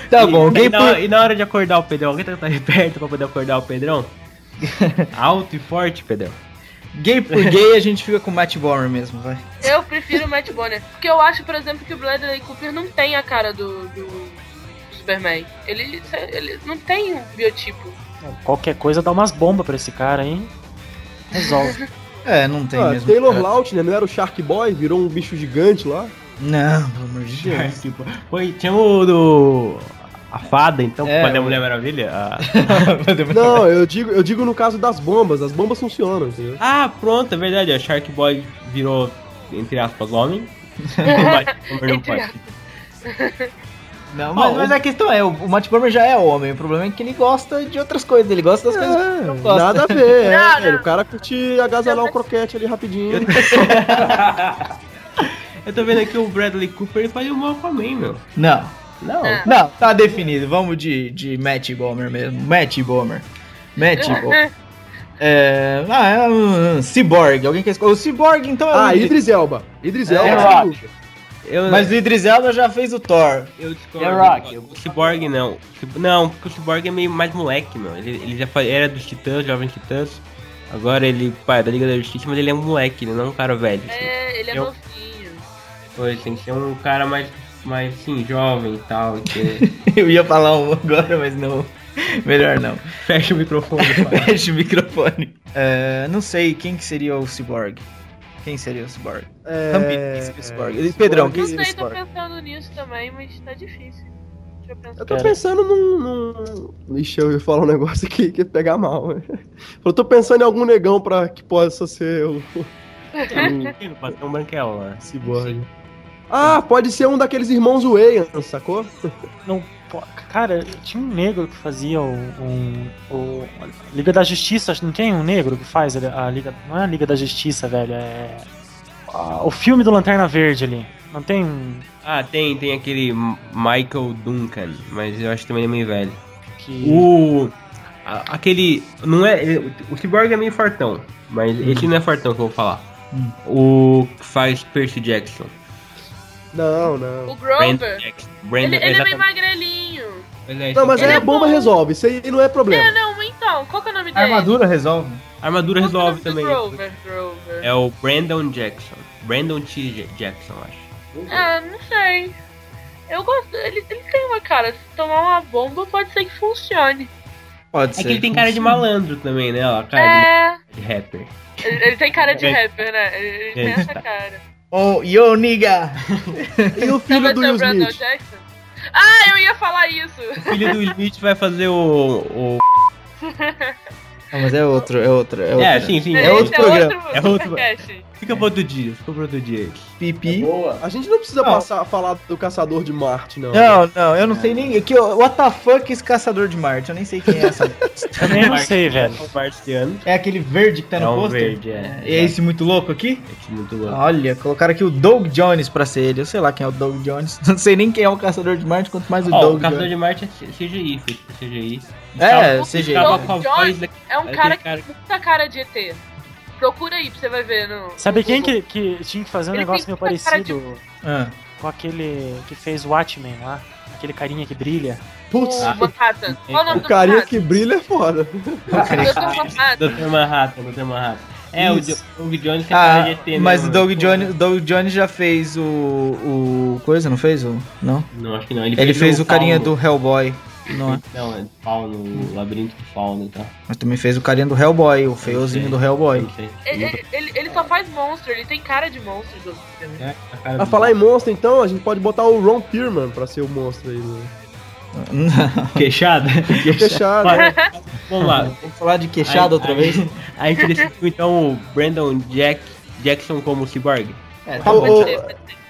Tá e, bom, e, gay na, por... e na hora de acordar o Pedrão, alguém tá tá aí perto pra poder acordar o Pedrão? Alto e forte, Pedrão. Gay por gay, a gente fica com o Matt Bomer mesmo, vai. Eu prefiro o Matt Bonner. Porque eu acho, por exemplo, que o Bradley Cooper não tem a cara do, do Superman. Ele, ele não tem um biotipo. Qualquer coisa dá umas bombas pra esse cara aí. Resolve. É, não tem Ah, mesmo. Taylor cara. Lautner não era o Shark Boy? Virou um bicho gigante lá? Não, pelo amor de Deus. tipo, foi, tinha o do. A fada, então, É, é, fazer a o- Mulher Maravilha? A- Não, eu digo, eu digo no caso das bombas. As bombas funcionam, entendeu? Ah, pronto, é verdade. A Shark Boy virou, entre aspas, homem. Não aspas. Não, mas, mas a questão é, o, Matt Bomer já é homem, o problema é que ele gosta de outras coisas, ele gosta das coisas que não É, gosta. nada a ver, é, Não. O cara curte agasalhar o croquete ali rapidinho. Eu tô vendo aqui o Bradley Cooper, ele faz o Aquaman, meu. Não, Não. É. não, tá definido, vamos de, de Matt Bomer mesmo, Matt Bomer. Matt Bomer. É, ah, é um Cyborg, alguém quer escolher? O Cyborg, então é Ah, o Idris. Elba. Idris É, Elba. Sem Rock. Eu, Mas o Idris Elba já fez o Thor. eu discordo. The Rock. O Cyborg não. Não, porque o Cyborg é meio mais moleque, meu. Ele, ele já fa- era dos Titãs, Jovens Titãs. Agora ele, pai, é da Liga da Justiça, mas ele é um moleque, ele não é um cara velho. assim. É, ele é Eu- novinho. Pois, tem que ser um cara mais, mais assim, jovem e tal. Que... Eu ia falar um agora, mas não. Melhor não. Fecha o microfone, pai. Fecha o microfone. É, não sei quem que seria o Cyborg. Quem seria o Cyborg? É... Rampini, o Cyborg. Pedrão, quem Não seria o sei, tô Cyborg? pensando nisso também, mas tá difícil. Deixa eu pensar. Eu tô pensando num, num. Ixi, eu ia falar um negócio aqui que ia pegar mal. né? Eu tô pensando em algum negão pra que possa ser o Pode ser um branquelo lá. Cyborg. Ah, pode ser um daqueles irmãos Wayans, sacou? Não, cara, tinha um negro que fazia o, um, o Liga da Justiça, não tem um negro que faz a, Liga, não é a Liga da Justiça, velho, é o filme do Lanterna Verde ali. Não tem um Ah, tem, tem aquele Michael Duncan, mas eu acho que também é meio velho. que O. a- aquele. Não é. ele- O Cyborg é meio fartão, mas esse não é fartão que eu vou falar. O que faz Percy Jackson. Não, O não. Brandon Grover. Ele, ele é meio magrelinho. É, Não, mas aí Ele a é bomba bom. resolve, isso aí não é É, problema. não, então, qual que é o nome dele? armadura resolve. Armadura Qual é o resolve também. Grover, Grover. É o Brandon Jackson. Brandon T. Jackson, acho. Ah, não sei. Eu gosto. Ele, ele tem uma cara. Se tomar uma bomba, pode ser que funcione. Pode É ser. que ele tem cara de malandro também, né? Ó, cara É. de, rapper. Ele, ele tem cara de É. rapper, né? Ele, ele tem É. essa cara. Oh, yo, nigga! E o filho vai do ser Will Smith? Jackson? Ah, eu ia falar isso. O filho do Will Smith vai fazer o. o... Não, mas é outro, é outro. É, outro. É, sim, sim. É outro Esse programa. É outro- podcast. Fica pro outro dia, fica pro outro dia. Pipi. Boa. A gente não precisa Não. passar, falar do Caçador de Marte, não. Não, não, eu não sei nem. Que, what the fuck esse caçador de Marte? Eu nem sei quem é essa. também não sei, velho. O marciano. é aquele verde que tá É no um pôster? verde, é. E é esse muito louco aqui? É muito louco. Olha, colocaram aqui o Doug Jones pra ser ele. Eu sei lá quem é o Doug Jones. Não sei nem quem é o caçador de Marte, quanto mais o Ó, o Doug Caçador Jones. de Marte é CGI, feito CGI. É, O CGI. Tava Doug Jones É um cara que tem muita cara de ET. Procura aí pra você vai ver no. Sabe no quem que, que tinha que fazer um Ele negócio meio cara de- parecido Ah, com aquele que fez o Watchmen lá? Aquele carinha que brilha. Putz, O Manhattan. Qual o nome o do carinha Manhattan? que brilha é foda. Dr. Manhattan. Dr. Manhattan. É, Isso. o Doug Jones tem cara Ah, de ET mas o mesmo, Doug né? Jones, o Doug Jones já fez o. o. coisa, não fez? O, não? Não, acho que não. Ele, Ele fez o carinha Fauno. do Hellboy. Não é? Não, é Fauno, o labirinto do Fauno e tal. Mas também fez o carinha do Hellboy, o feiozinho do Hellboy. Ele, ele- ele, só faz monstro, ele tem cara de monstro do. É, a cara Pra do- falar em monstro, então, a gente pode botar o Ron Perlman pra ser o monstro aí. Né? Queixada? Né? Vamos lá. Vamos falar de queixada Aí- outra aí- vez? A gente decidiu então o Brandon Jack, Jackson como cyborg. É, tá Ô,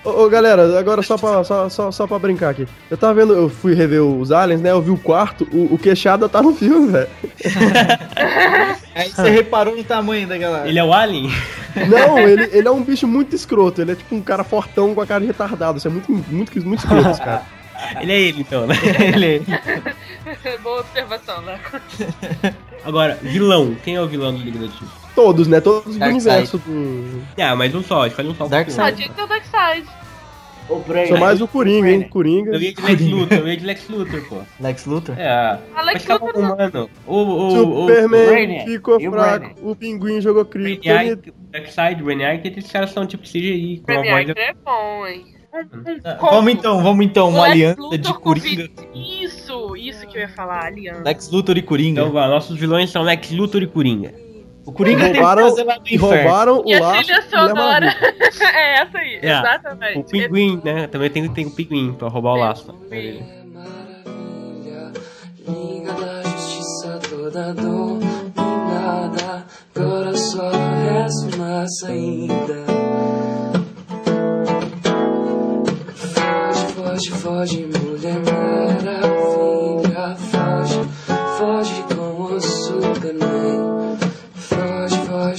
ô, ô, galera, agora só pra, só, só, só pra brincar aqui. Eu tava vendo, eu fui rever os aliens, né? Eu vi o quarto, o, o queixada tá no filme, velho. Aí você reparou no tamanho da galera. Ele é o Alien? Não, ele, ele é um bicho muito escroto. Ele é tipo um cara fortão com a cara de retardado. Isso é muito, muito, muito escroto, esse cara. Ele é ele então, né? Ele. Boa observação, né? Agora, vilão. Quem é o vilão do Liga da Justiça? Todos, né? Todos do Darkseid. universo do. Ah, mas um só, escolhe um só. pro Darkseid. filme. Ah, tinha que ter o Darkseid. O Brain. Sou mais o Coringa, hein? Coringa. Eu ia de Lex Luthor, eu ia de Lex Luthor, pô. Lex Luthor? É, Alex mas tava Luthor não. humano. O, o, o, Superman Brainiac. ficou E o fraco. Brainiac? O pinguim jogou o kryptonite. Brainiac, o Darkseid, o Brainiac, esses caras são tipo CGI, a voz... é bom, hein? Ah. Vamos então, vamos então, uma Lex aliança Luthor de Coringa. Isso, isso que eu ia falar, aliança. Lex Luthor e Coringa. Então, nossos vilões são Lex Luthor e Coringa. O Coringa tem que Roubaram, e inferno. roubaram E o a laço trilha de Mulher sonora é essa aí, É. exatamente. O Pinguim, né? Também tem, tem o Pinguim pra roubar o laço. Sim. Maravilha, Liga da Justiça toda dominada. Agora só resta uma saída. Foge, Foge, foge, mulher maravilha. Foge, foge como o Superman.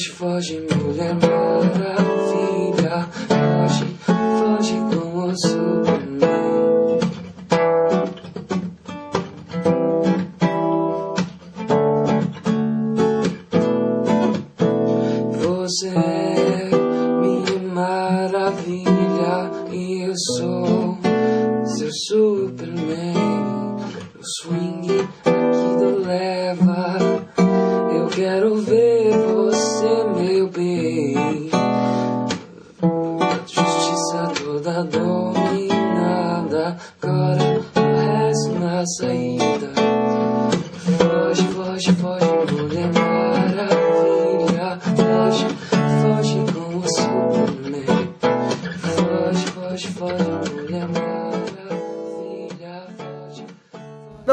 Foge, foge, mulher maravilha. Foge, foge como o Superman.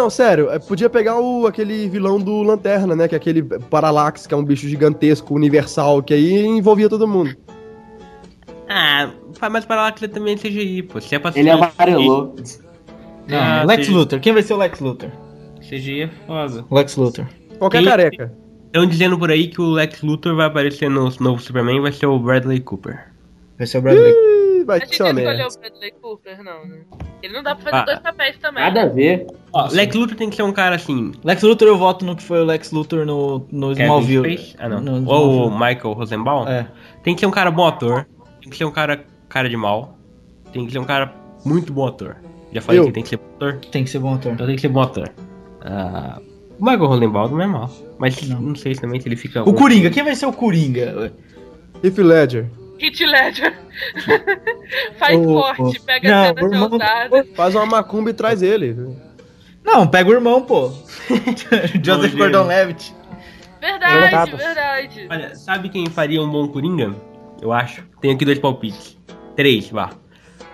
Não, sério, é, podia pegar o, aquele vilão do Lanterna, né? Que é aquele Parallax, que é um bicho gigantesco, universal, que aí envolvia todo mundo. Ah, mas para lá que ele também é CGI, pô. Se é pra Ele amarelou. Não, Ah, Lex CGI. Luthor. Quem vai ser o Lex Luthor? CGI é foda. Lex Luthor. Qualquer Quem- careca. Estão dizendo por aí que o Lex Luthor vai aparecer no novo Superman e vai ser o Bradley Cooper. Vai ser o Bradley. Ih, uma escolheu o Bradley Cooper, não, né? Ele não dá pra fazer Ah. dois papéis também. Nada a ver. Ó, Lex Luthor tem que ser um cara assim. Lex Luthor eu voto no que foi o Lex Luthor no, no Kevin Smallville. Space? Ah, não. No Ou o. Michael Rosenbaum. É. Tem que ser um cara bom ator. Tem que ser um cara cara de mal. Tem que ser um cara muito bom ator. Já falei Eu. que tem que ser bom ator. Tem que ser bom ator. Então tem que ser bom ator. Ah, o Michael Rosenbaum não é mal. Mas Não. não, sei se também se ele fica. O Coringa. Quem vai ser o Coringa? Heath Ledger. Hit Ledger. Faz O- corte, o- pega Não, a cena irmão- ousada. Faz uma macumba e traz ele. Não, pega o irmão, pô. Joseph Gordon-Levitt. Verdade, Verdade. verdade. Olha, sabe quem faria um bom Coringa? Eu acho. Tenho aqui dois palpites. Três, vá.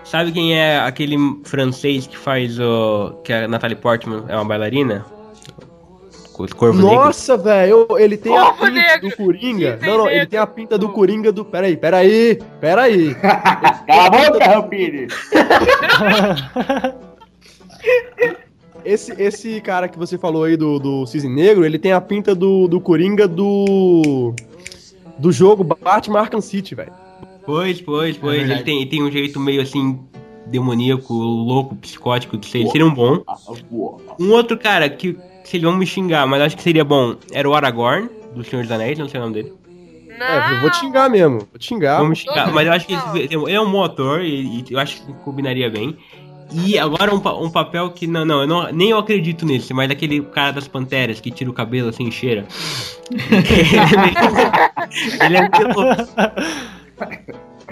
Sabe quem é aquele francês que faz o. que a Natalie Portman é uma bailarina? Negros? Nossa, velho, ele tem a Corvo pinta negro. do Coringa. Não, não, negro. ele tem a pinta do Coringa do. Peraí, peraí, peraí. Cala a boca, Rampini. Esse, esse cara que você falou aí do, do Cisne Negro, ele tem a pinta do, do Coringa do. Do jogo Batman Arkham City, velho. Pois, pois, pois. verdade. ele tem, ele tem um jeito meio assim. demoníaco, louco, psicótico de ser. Ele seria um bom. Um outro cara que. Se eles vão me xingar, mas acho que seria bom, era o Aragorn, do Senhor dos Anéis, não sei o nome dele. Não. É, eu vou te xingar mesmo. Vou te xingar. Vamos xingar, mas eu acho que esse- ele é um bom ator e, e eu acho que combinaria bem. E agora um, pa- um papel que não, não, eu não, nem eu acredito nesse, mas aquele cara das panteras que tira o cabelo assim e cheira. ele é meio-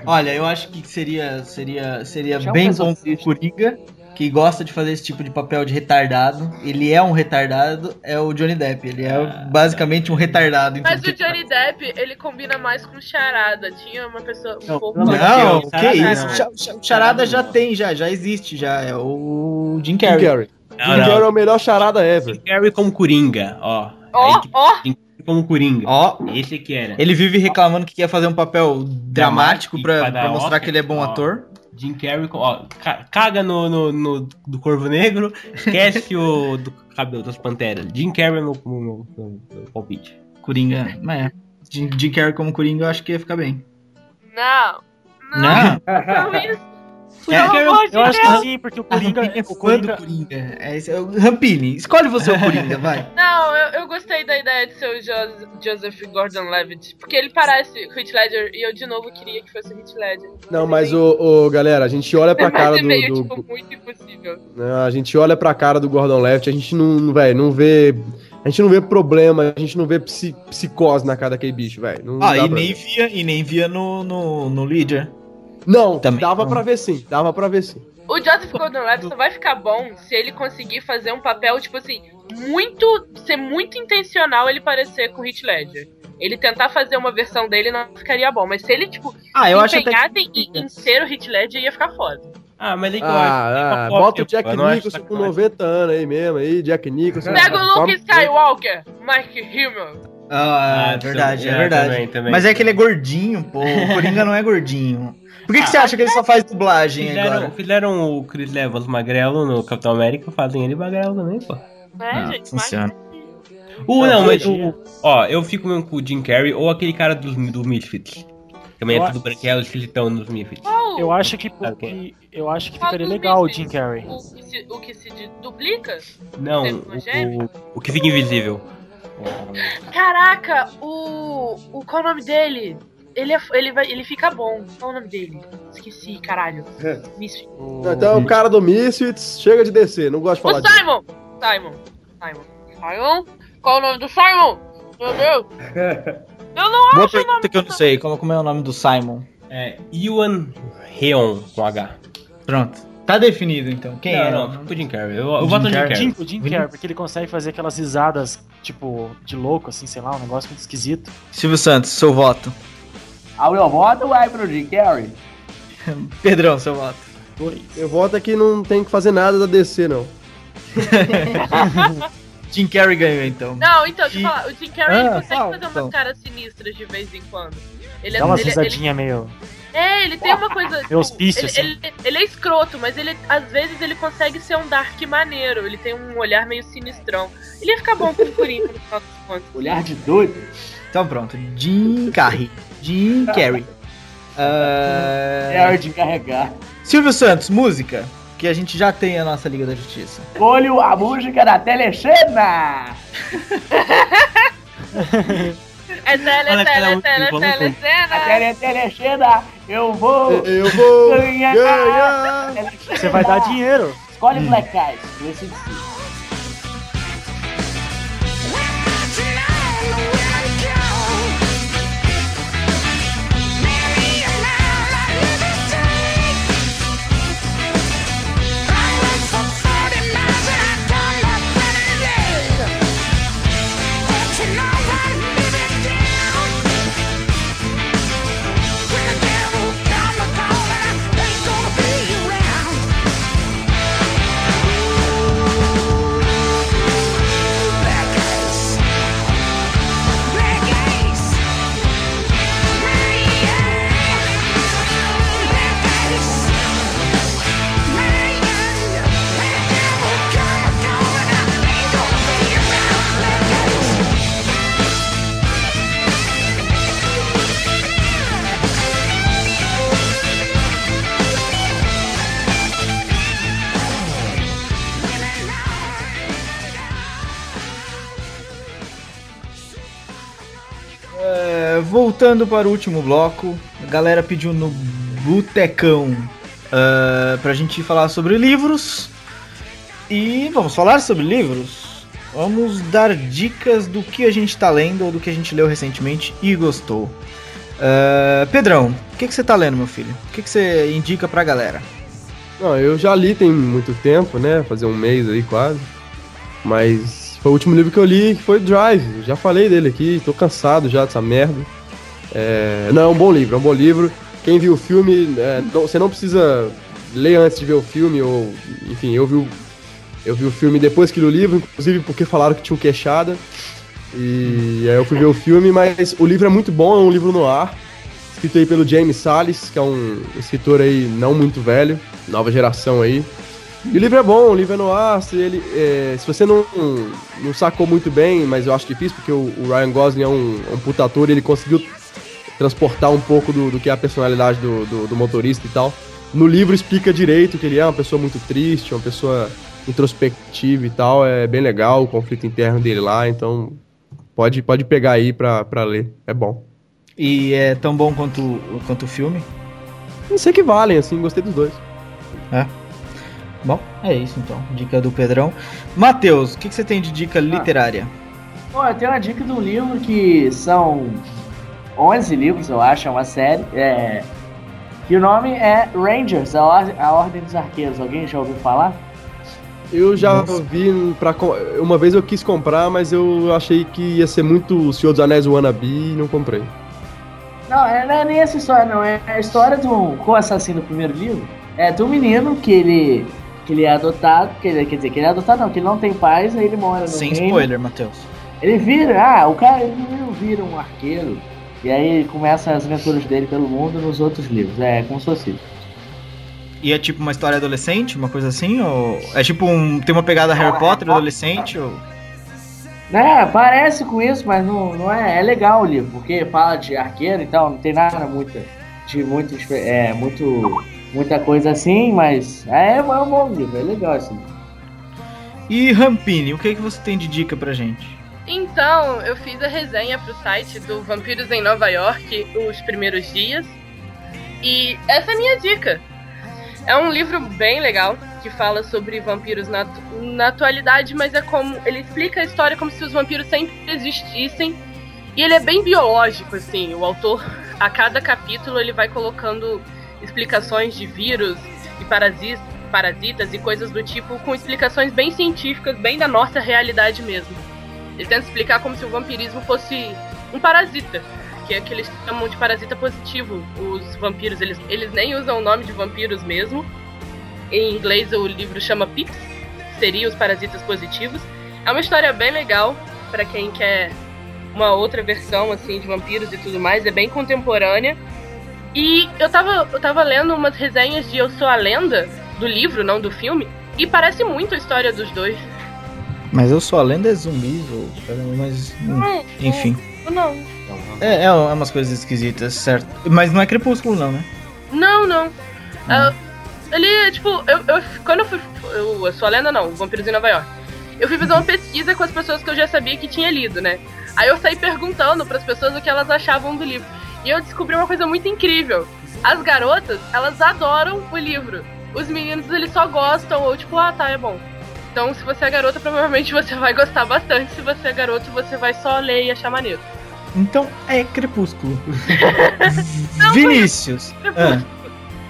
Olha, eu acho que seria, seria, seria bem um bom o. Coringa, que gosta de fazer esse tipo de papel de retardado. Ele é um retardado, é o Johnny Depp. Ele é basicamente um retardado. em Mas o que- Johnny Depp, ele combina mais com charada. Tinha uma pessoa um Não, pouco não, mais- Não, Não, que charada isso? não. Cha- cha- Charada já tem, já, já existe, já. É o Jim Jim Carrey. Carrey. Não, Jim Carrey é o melhor charada ever. Jim Carrey como Coringa, ó. Ó, que- ó. Jim Carrey como Coringa. Ó, Esse que era. ele vive reclamando que quer fazer um papel dramático Dramático, pra, pra mostrar Oscar, que ele é bom ó. ator. Jim Carrey, ó, ca- caga no, no, no- do Corvo Negro, esquece o do cabelo das Panteras. Jim Carrey meu, meu- meu- meu palpite. Coringa, é. Jim, Jim Carrey como Coringa eu acho que ia ficar bem. Não. Não, Não, isso. É, de Eu acho que sim, porque o Coringa. Rampini é O fã Coringa do Coringa. É, é o Rampini, escolhe você o Coringa, vai. Não, eu, eu gostei da ideia de ser o Jo- Joseph Gordon-Levitt. Porque ele parece o Heath Ledger e eu de novo queria que fosse o Heath Ledger. Não, mas o, o- galera, a gente olha pra cara é do, meio, do- tipo, muito impossível. né, a gente olha pra cara do Gordon Left, a gente não, velho, não vê, a gente não vê problema, a gente não vê psi- psicose na cara daquele bicho, velho. Não Ah, e nem ver. via, e nem via no, no, no Leader. Não, Também dava não. pra ver sim, dava pra ver sim. O Joseph Gordon-Levitt só vai ficar bom se ele conseguir fazer um papel, tipo assim, muito. ser muito intencional ele parecer com o Heath Ledger. Ele tentar fazer uma versão dele não ficaria bom, mas se ele, tipo, Ah, eu acho até empenhar que... em, em ser o Heath Ledger, ia ficar foda. Ah, mas que eu Ah, ah, é bota o Jack Nicholson com sacanagem. 90 anos aí mesmo, aí, Jack Nicholson. Pega o Luke Forma- Skywalker, Mike Himmel. Ah, é Ah, verdade, é, é, verdade. também, também. Mas é que ele é gordinho, pô. O Coringa não é gordinho. Por que, que você acha que ele só faz dublagem Fizeram, agora? fizeram o Chris Evans magrelo no Capitão América, fazem ele magrelo também, pô. É, Ah, gente, funciona. O, não, mas o, ó, eu fico mesmo com o Jim Carrey ou aquele cara do, do Misfits. Também Eu é tudo branquelo, esquisitão nos Misfits. Eu acho que Sabe porque, eu acho que ficaria dos legal o? Jim Carrey. O, que se, o que se duplica? Não, o, o, o que fica invisível. Caraca, o. o qual é o nome dele? Ele, é, ele, vai, ele fica bom. Qual é o nome dele? Esqueci, caralho. É. Misfit. Então, o cara do Misfits, chega de descer, não gosto de O falar disso. Simon! Simon. Simon. Simon? Qual é o nome do Simon? Meu Deus! Eu não Boa acho o nome pergunta que eu não sei. Como, como é o nome do Simon? É Iwan Reon com H. Pronto. Tá definido então. Quem não, é? não, fica com o Jim Carrey. Eu, eu voto no Jim Carrey. Carrey. Jim, o Jim Carrey, porque ele consegue fazer aquelas risadas, tipo, de louco, assim, sei lá, um negócio muito esquisito. Silvio Santos, seu voto. Ao meu voto vai pro Jim Carrey. Pedrão, seu voto. Meu voto é que não tem que fazer nada da DC, não. Jim Carrey ganhou então. Não, então, deixa eu falar. O Jim Carrey ele Ah, consegue fala, fazer então. umas caras sinistras de vez em quando. Ele, é- Dá umas ele, ele, risadinhas meio. É, ele tem uma coisa. tipo, hospício, ele, assim. ele, ele é escroto, mas ele às vezes ele consegue ser um Dark maneiro. Ele tem um olhar meio sinistrão. Ele ia ficar bom com o Coringa no final das contas. Olhar de doido. Então pronto. Jim Carrey. Jim Carrey. Ah, É hora de carregar. Silvio Santos, música. Que a gente já tem a nossa Liga da Justiça. Olho a música da Telexena! É tele, tele, tele, música tele, que cena. A Tele Telexena, eu vou Eu vou ganhar! ganhar! Você vai dar dinheiro. Escolhe Black Eyes, do voltando para o último bloco, a galera pediu no Botecão ah, pra gente falar sobre livros. E vamos falar sobre livros. Vamos dar dicas do que a gente tá lendo ou do que a gente leu recentemente e gostou. Ah, Pedrão, o que, você tá lendo, meu filho? O que, você indica pra galera? Não, eu já li tem muito tempo, né? Fazer um mês aí quase. Mas foi o último livro que eu li, que foi Drive. Já falei dele aqui, tô cansado já dessa merda. É, Não, é um bom livro, é um bom livro. Quem viu o filme, é, não- você não precisa ler antes de ver o filme, ou. Enfim, eu vi o, eu vi o filme depois que li o livro, inclusive porque falaram que tinha um queixada. E aí eu fui ver o filme, mas o livro é muito bom, é um livro no ar. Escrito aí pelo James Salles, que é um escritor aí não muito velho, nova geração aí. E o livro é bom, o livro é no ar, se, ele, é, se você não, não sacou muito bem, mas eu acho difícil, porque o, o Ryan Gosling é um, um puta ator ele conseguiu transportar um pouco do, do que é a personalidade do, do, do motorista e tal. No livro explica direito que ele é uma pessoa muito triste, uma pessoa introspectiva e tal, é bem legal o conflito interno dele lá, então pode, pode pegar aí pra, pra ler, é bom. E é tão bom quanto, quanto o filme? Não sei que valem, assim, gostei dos dois. Bom, é isso então. Dica do Pedrão. Matheus, o que, que você tem de dica literária? Pô, eu tenho uma dica de um livro que são 11 livros, eu acho, é uma série. É... E o nome é Rangers, a, Or- a Ordem dos Arqueiros. Alguém já ouviu falar? Eu já Nossa. vi pra. Uma vez eu quis comprar, mas eu achei que ia ser muito o Senhor dos Anéis Wannabe e não comprei. Não, é, não é nem essa história, não. É a história de um co-assassino do primeiro livro. É de um menino que ele, que ele é adotado. Que ele, quer dizer, que ele é adotado, não, que ele não tem pais, aí ele mora no Sem reino. spoiler, Matheus. Ele vira, ah, o cara ele não vira um arqueiro. E aí começa as aventuras dele pelo mundo nos outros livros. É como se fosse isso. E é tipo uma história adolescente, uma coisa assim? Ou é tipo um. Tem uma pegada Harry Potter adolescente? Ou... É, parece com isso, mas não, não é. É legal o livro, porque fala de arqueiro e tal, não tem nada muito. De muito. É, muito. Muita coisa assim, mas. É, é um bom livro, é legal assim. E Rampini, o que, é que você tem de dica pra gente? Então, eu fiz a resenha pro site do Vampiros em Nova York, os primeiros dias. E essa é a minha dica. É um livro bem legal que fala sobre vampiros na, na atualidade, mas é como. Ele explica a história como se os vampiros sempre existissem. E ele é bem biológico, assim. O autor, a cada capítulo, ele vai colocando explicações de vírus e parasitas, parasitas e coisas do tipo, com explicações bem científicas, bem da nossa realidade mesmo. Ele tenta explicar como se o vampirismo fosse um parasita, que é que eles chamam de parasita positivo. Os vampiros, eles, eles nem usam o nome de vampiros mesmo. Em inglês o livro chama Pips, seria os parasitas positivos. É uma história bem legal para quem quer uma outra versão assim de vampiros e tudo mais, é bem contemporânea. E eu tava, eu tava lendo umas resenhas de Eu Sou a Lenda, do livro, não do filme, e parece muito a história dos dois. Mas eu sou a lenda é zumbis, ou. Mas. hum, enfim. Não. É, é umas coisas esquisitas, certo? Mas não é crepúsculo, não, né? Não, não. Ah, ele, tipo, eu, eu- quando eu fui. Eu, eu sou a lenda, não, Vampiros em Nova York. Eu fui fazer uma pesquisa com as pessoas que eu já sabia que tinha lido, né? Aí eu saí perguntando pras pessoas o que elas achavam do livro. E eu descobri uma coisa muito incrível. As garotas, elas adoram o livro. Os meninos, eles só gostam, ou tipo, ah, tá, é bom. Então, se você é garota, provavelmente você vai gostar bastante. Se você é garoto, você vai só ler e achar maneiro. Então é crepúsculo. Vinícius. Ah,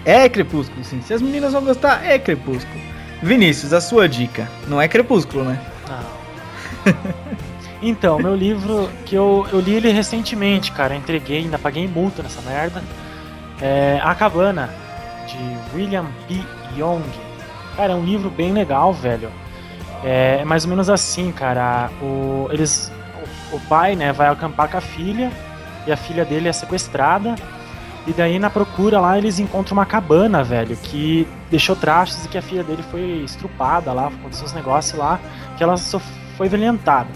é crepúsculo, sim. Se as meninas vão gostar, é crepúsculo. Vinícius, a sua dica. Não é crepúsculo, né? Não. então, meu livro, que eu, eu li ele recentemente, cara. Entreguei, ainda paguei multa nessa merda. É A Cabana, de William B. Young. Cara, é um livro bem legal, velho. É, é mais ou menos assim, cara. O, eles, o, o pai, né, vai acampar com a filha e a filha dele é sequestrada. E daí na procura lá eles encontram uma cabana, velho, que deixou traços e que a filha dele foi estrupada lá, aconteceu uns negócios lá, que ela só foi violentada.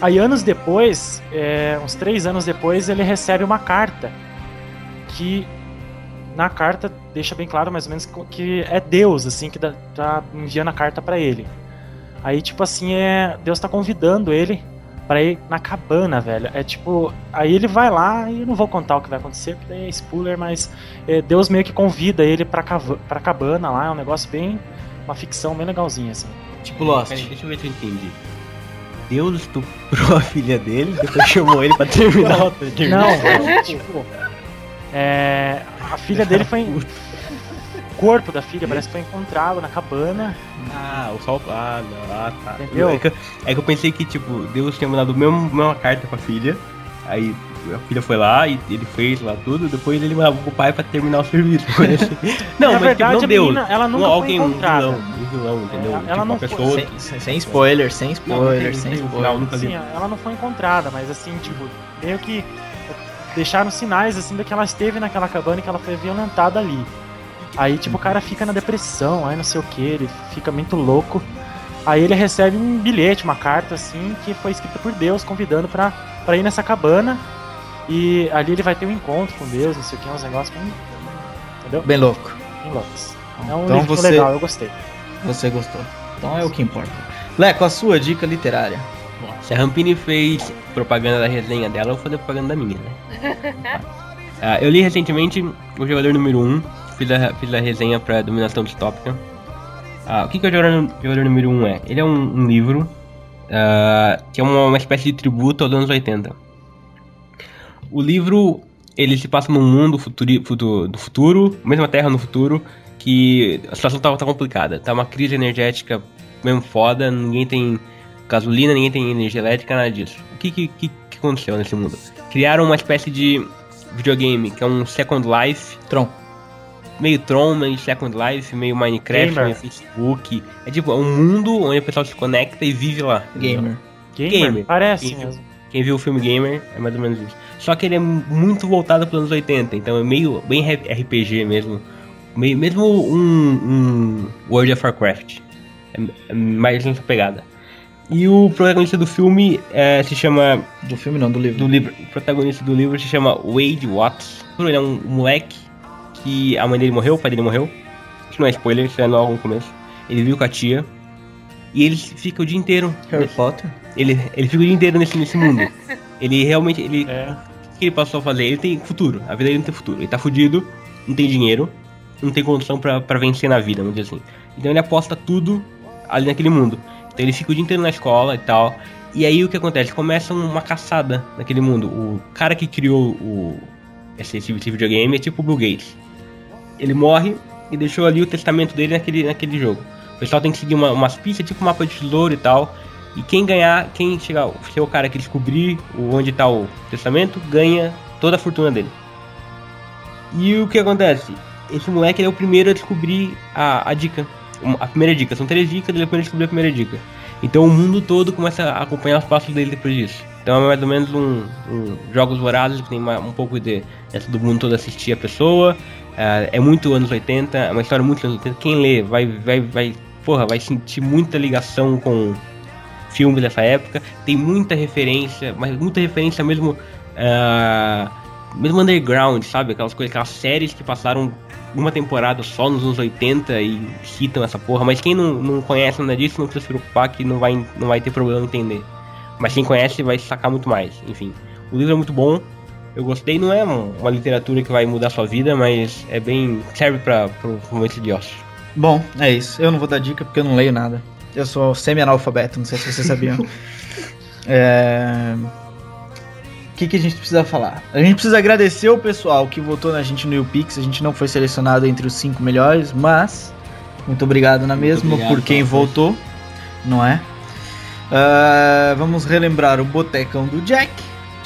Aí anos depois, é, uns três anos depois, ele recebe uma carta que na carta deixa bem claro mais ou menos que é Deus assim que tá enviando a carta pra ele. Aí tipo assim é Deus tá convidando ele pra ir na cabana, velho. É tipo, aí ele vai lá e eu não vou contar o que vai acontecer porque daí é spoiler, mas é, Deus meio que convida ele pra, cava- pra cabana lá, é um negócio bem uma ficção bem legalzinha assim. Tipo Lost. Peraí, deixa eu ver se eu entendi. Deus estuprou a filha dele, depois chamou ele pra terminar. Não, velho, tipo, é, a filha dele foi corpo da filha parece que foi encontrado na cabana. Ah, o sol. Ah, não, ah, tá. Entendeu? É que, eu- é que eu pensei que, tipo, Deus tinha mandado a mesma, carta pra filha. Aí a filha foi lá e ele fez lá tudo, depois ele mandava pro pai pra terminar o serviço. não, Na mas verdade, tipo, a não Deus. menina, ela nunca não, foi alguém, um encontrada. vilão, um vilão, entendeu? Ela- ela tipo, não a foi- pessoa Sem, sem- spoiler, sem Não, spoiler, não sem spoiler. vi. Sim, ela não foi encontrada, mas assim, tipo, meio que deixaram sinais assim de que ela esteve naquela cabana e que ela foi violentada ali. Aí, tipo, o cara fica na depressão, aí não sei o que, ele fica muito louco. Aí ele recebe um bilhete, uma carta assim, que foi escrita por Deus, convidando pra, pra ir nessa cabana. E ali ele vai ter um encontro com Deus, não sei o que, uns negócios bem. Entendeu? Bem louco. Bem loucos. É um Então livro você- legal, eu gostei. Você gostou. Então é o que importa. Leco, a sua dica literária. Se a Rampini fez propaganda da resenha dela, eu vou fazer propaganda da minha, né? Ah, eu li recentemente o jogador número 1, fiz a, fiz a resenha pra Dominação Distópica. Ah, o que, que o jogador, número 1 é? Ele é um, um livro ah, que é uma, uma espécie de tributo aos anos 80. O livro ele se passa num mundo futuri, futuro, do futuro, mesma Terra no futuro, que a situação tá, tá complicada. Tá uma crise energética mesmo foda, ninguém tem gasolina, ninguém tem energia elétrica, nada disso. O que, que, que, que aconteceu nesse mundo? Criaram uma espécie de videogame que é um Second Life, Tron. Meio Tron, meio Second Life, meio Minecraft, Gamer. meio Facebook. É tipo, é um mundo onde o pessoal se conecta e vive lá. Gamer. Gamer? Gamer. Parece Gamer. mesmo. Quem viu o filme Gamer é mais ou menos isso. Só que ele é muito voltado para os anos 80, então é meio bem RPG mesmo. Meio, mesmo um, um World of Warcraft. É, é mais nessa pegada. E o protagonista do filme é, se chama. Do filme não, do livro. Do livro. O protagonista do livro se chama Wade Watts. Ele é um moleque que a mãe dele morreu, o pai dele morreu. Isso não é spoiler, isso é logo no começo. Ele viu com a tia. E ele fica o dia inteiro. Harry Potter. Ele, ele fica o dia inteiro nesse, nesse mundo. Ele realmente. Ele, É. o que ele passou a fazer? Ele tem futuro. A vida dele não tem futuro. Ele tá fudido, não tem dinheiro, não tem condição pra, pra vencer na vida, vamos dizer assim. Então ele aposta tudo ali naquele mundo. Então ele fica o dia inteiro na escola e tal. E aí o que acontece? Começa uma caçada naquele mundo. O cara que criou o, esse, esse videogame é tipo o Bill Gates. Ele morre e deixou ali o testamento dele naquele, naquele jogo. O pessoal tem que seguir uma, umas pistas, tipo mapa de tesouro e tal. E quem ganhar, quem chegar, ser o cara que descobrir onde tá o testamento, ganha toda a fortuna dele. E o que acontece? Esse moleque é o primeiro a descobrir a, a dica. A primeira dica. São três dicas, ele é o primeiro a descobrir a primeira dica. Então o mundo todo começa a acompanhar os passos dele depois disso. Então é mais ou menos um, um Jogos Vorazes que tem um pouco de essa do mundo todo assistir a pessoa. É, é muito anos 80, é uma história muito anos 80. Quem lê vai, vai, vai, porra, vai sentir muita ligação com filmes dessa época. Tem muita referência, mas muita referência mesmo. ah, mesmo underground, sabe? Aquelas coisas, aquelas séries que passaram uma temporada só nos anos 80 e citam essa porra. Mas quem não, não conhece nada disso não precisa se preocupar que não vai, não vai ter problema em entender. Mas quem conhece vai sacar muito mais. Enfim, o livro é muito bom. Eu gostei, não é um- uma literatura que vai mudar sua vida, mas é bem. serve pra, pro momento de ócio. Bom, é isso. Eu não vou dar dica porque eu não leio nada. Eu sou semi-analfabeto, não sei se vocês sabiam. É... O que, que a gente precisa falar? A gente precisa agradecer o pessoal que votou na gente no YouPix. A gente não foi selecionado entre os cinco melhores, mas muito obrigado na Muito mesma obrigado por quem votou, não é? Ah, vamos relembrar o Botecão do Jack.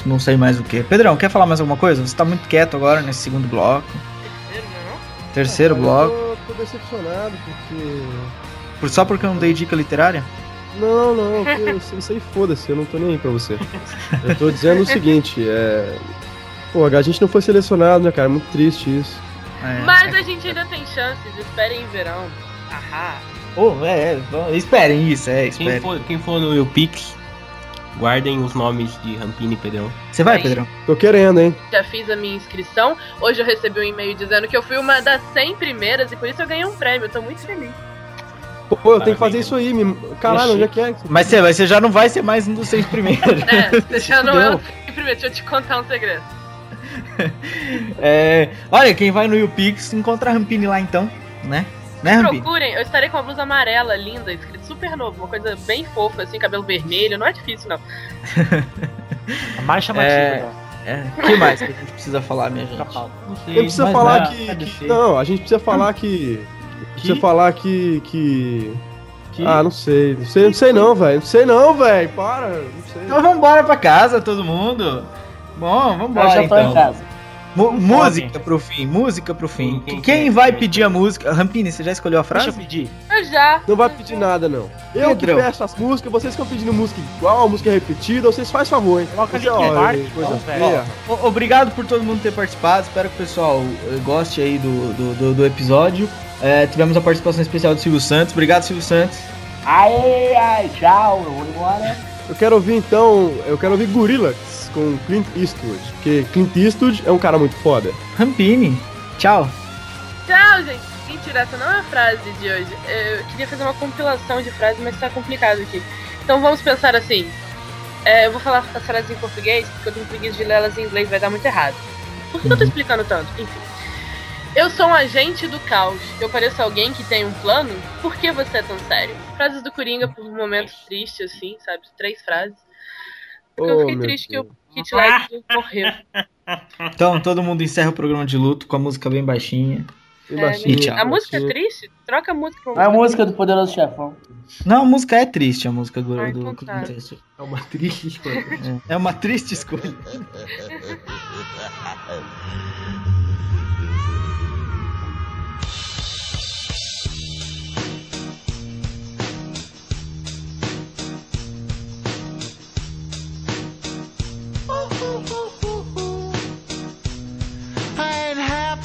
Não sei mais o que. Pedrão, quer falar mais alguma coisa? Você tá muito quieto agora nesse segundo bloco. Terceiro Cara, bloco. Eu tô, tô decepcionado porque. Por- Só porque eu não dei dica literária? Não, não, isso isso aí foda-se, eu não tô nem aí pra você. Eu tô dizendo o seguinte, é. Pô, a gente não foi selecionado, né, cara? É muito triste isso. É. Mas a gente ainda tem chances, esperem em verão. Ahá. Oh, é, é, esperem isso, é, Quem esperem. for, quem for no YouPix, guardem os nomes de Rampini e Pedrão. Você vai, Aí. Pedrão? Tô querendo, hein? Já fiz a minha inscrição. Hoje eu recebi um e-mail dizendo que eu fui uma das 100 primeiras e por isso eu ganhei um prêmio. Eu tô muito feliz. Pô, eu tenho que fazer isso aí, me... caralho, onde é que é? Mas você, você já não vai ser mais um dos seis primeiros. É, você já não é Não. o primeiro. Deixa eu te contar um segredo. É, olha, quem vai no YouPix encontra a Rampini lá então, né? Né? Procurem, eu estarei com a blusa amarela, linda, escrito super novo, uma coisa bem fofa, assim, cabelo vermelho, não é difícil, não. A mais chamativa. É. né? É. O que mais que a gente precisa falar, minha gente? Não A gente precisa mas falar não, que, pode que-. Não, a gente precisa falar que. Precisa Que? falar que. que... Que- Ah, não sei. Não sei, não sei não, velho. Não sei não, velho. Para. Não sei. Então vambora pra casa, todo mundo. Bom, Eu vambora já tô então. em casa. Música pro fim, música pro fim. Quem- Quem, quem- vai quem- pedir a música? Rampini, você já escolheu a Deixa eu frase? pedir. Eu já. Não vai pedir nada, não. Eu que Pedrão. peço as músicas, vocês ficam pedindo música igual, música repetida, vocês fazem favor, hein? Coloca ó, Park, coisa então, feia. Obrigado por todo mundo ter participado. Espero que o pessoal eh, goste aí do, do, do- do episódio. É, tivemos a participação especial do Silvio Santos. Obrigado, Silvio Santos. Ai, ai, tchau, eu vou embora. Eu quero ouvir então, eu quero ouvir Gorillaz com Clint Eastwood, porque Clint Eastwood é um cara muito foda. Rampini, tchau. Tchau, gente. Mentira, essa não é a frase de hoje. Eu queria fazer uma compilação de frases, mas tá complicado aqui. Então vamos pensar assim. É, eu vou falar as frases em português, porque eu tenho preguiça de ler elas em inglês, vai dar muito errado. Por que eu tô explicando tanto? Enfim. Eu sou um agente do caos. Eu pareço alguém que tem um plano? Por que você é tão sério? Frases do Coringa por um momento triste, assim, sabe? Três frases. Porque eu Oh, fiquei meu triste que o Deus. Kit Ledger morreu. Então, todo mundo encerra o programa de luto com a música bem baixinha. Bem É, baixinho, tchau. A música é triste? Troca a música uma É a música do Poderoso Chefão. Não, a música é triste, a música do, Ah, do, então do tá. É uma triste escolha. É, é uma triste escolha.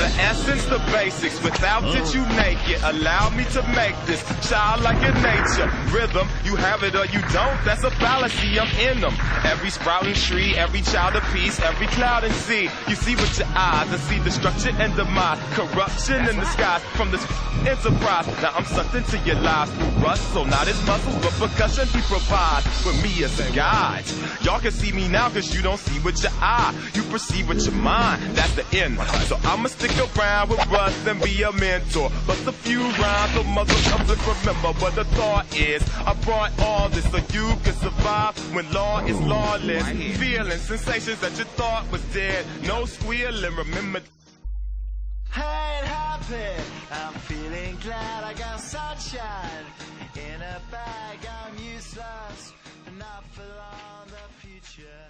The essence, the basics. Without it, oh. you make it. Allow me to make this childlike in nature. Rhythm, you have it or you don't. That's a fallacy. I'm in them. Every sprouting tree, every child of peace, every cloud and sea. You see with your eyes and see destruction and demise, corruption in the skies from this enterprise. Now I'm sucked into your lives through rust, so not his muscles, but percussion he provides with me as a guide. Y'all can see me now cause you don't see with your eye. You perceive with your mind. That's the end. So I'ma stick around with Russ and be a mentor. Bust a few rhymes so motherfuckers remember what the thought is. I brought all this so you can survive when law is lawless. Feeling sensations that you thought was dead. No squealing, remember ain't happy. I'm feeling glad I got sunshine in a bag. I'm useless, but not for long. The future is.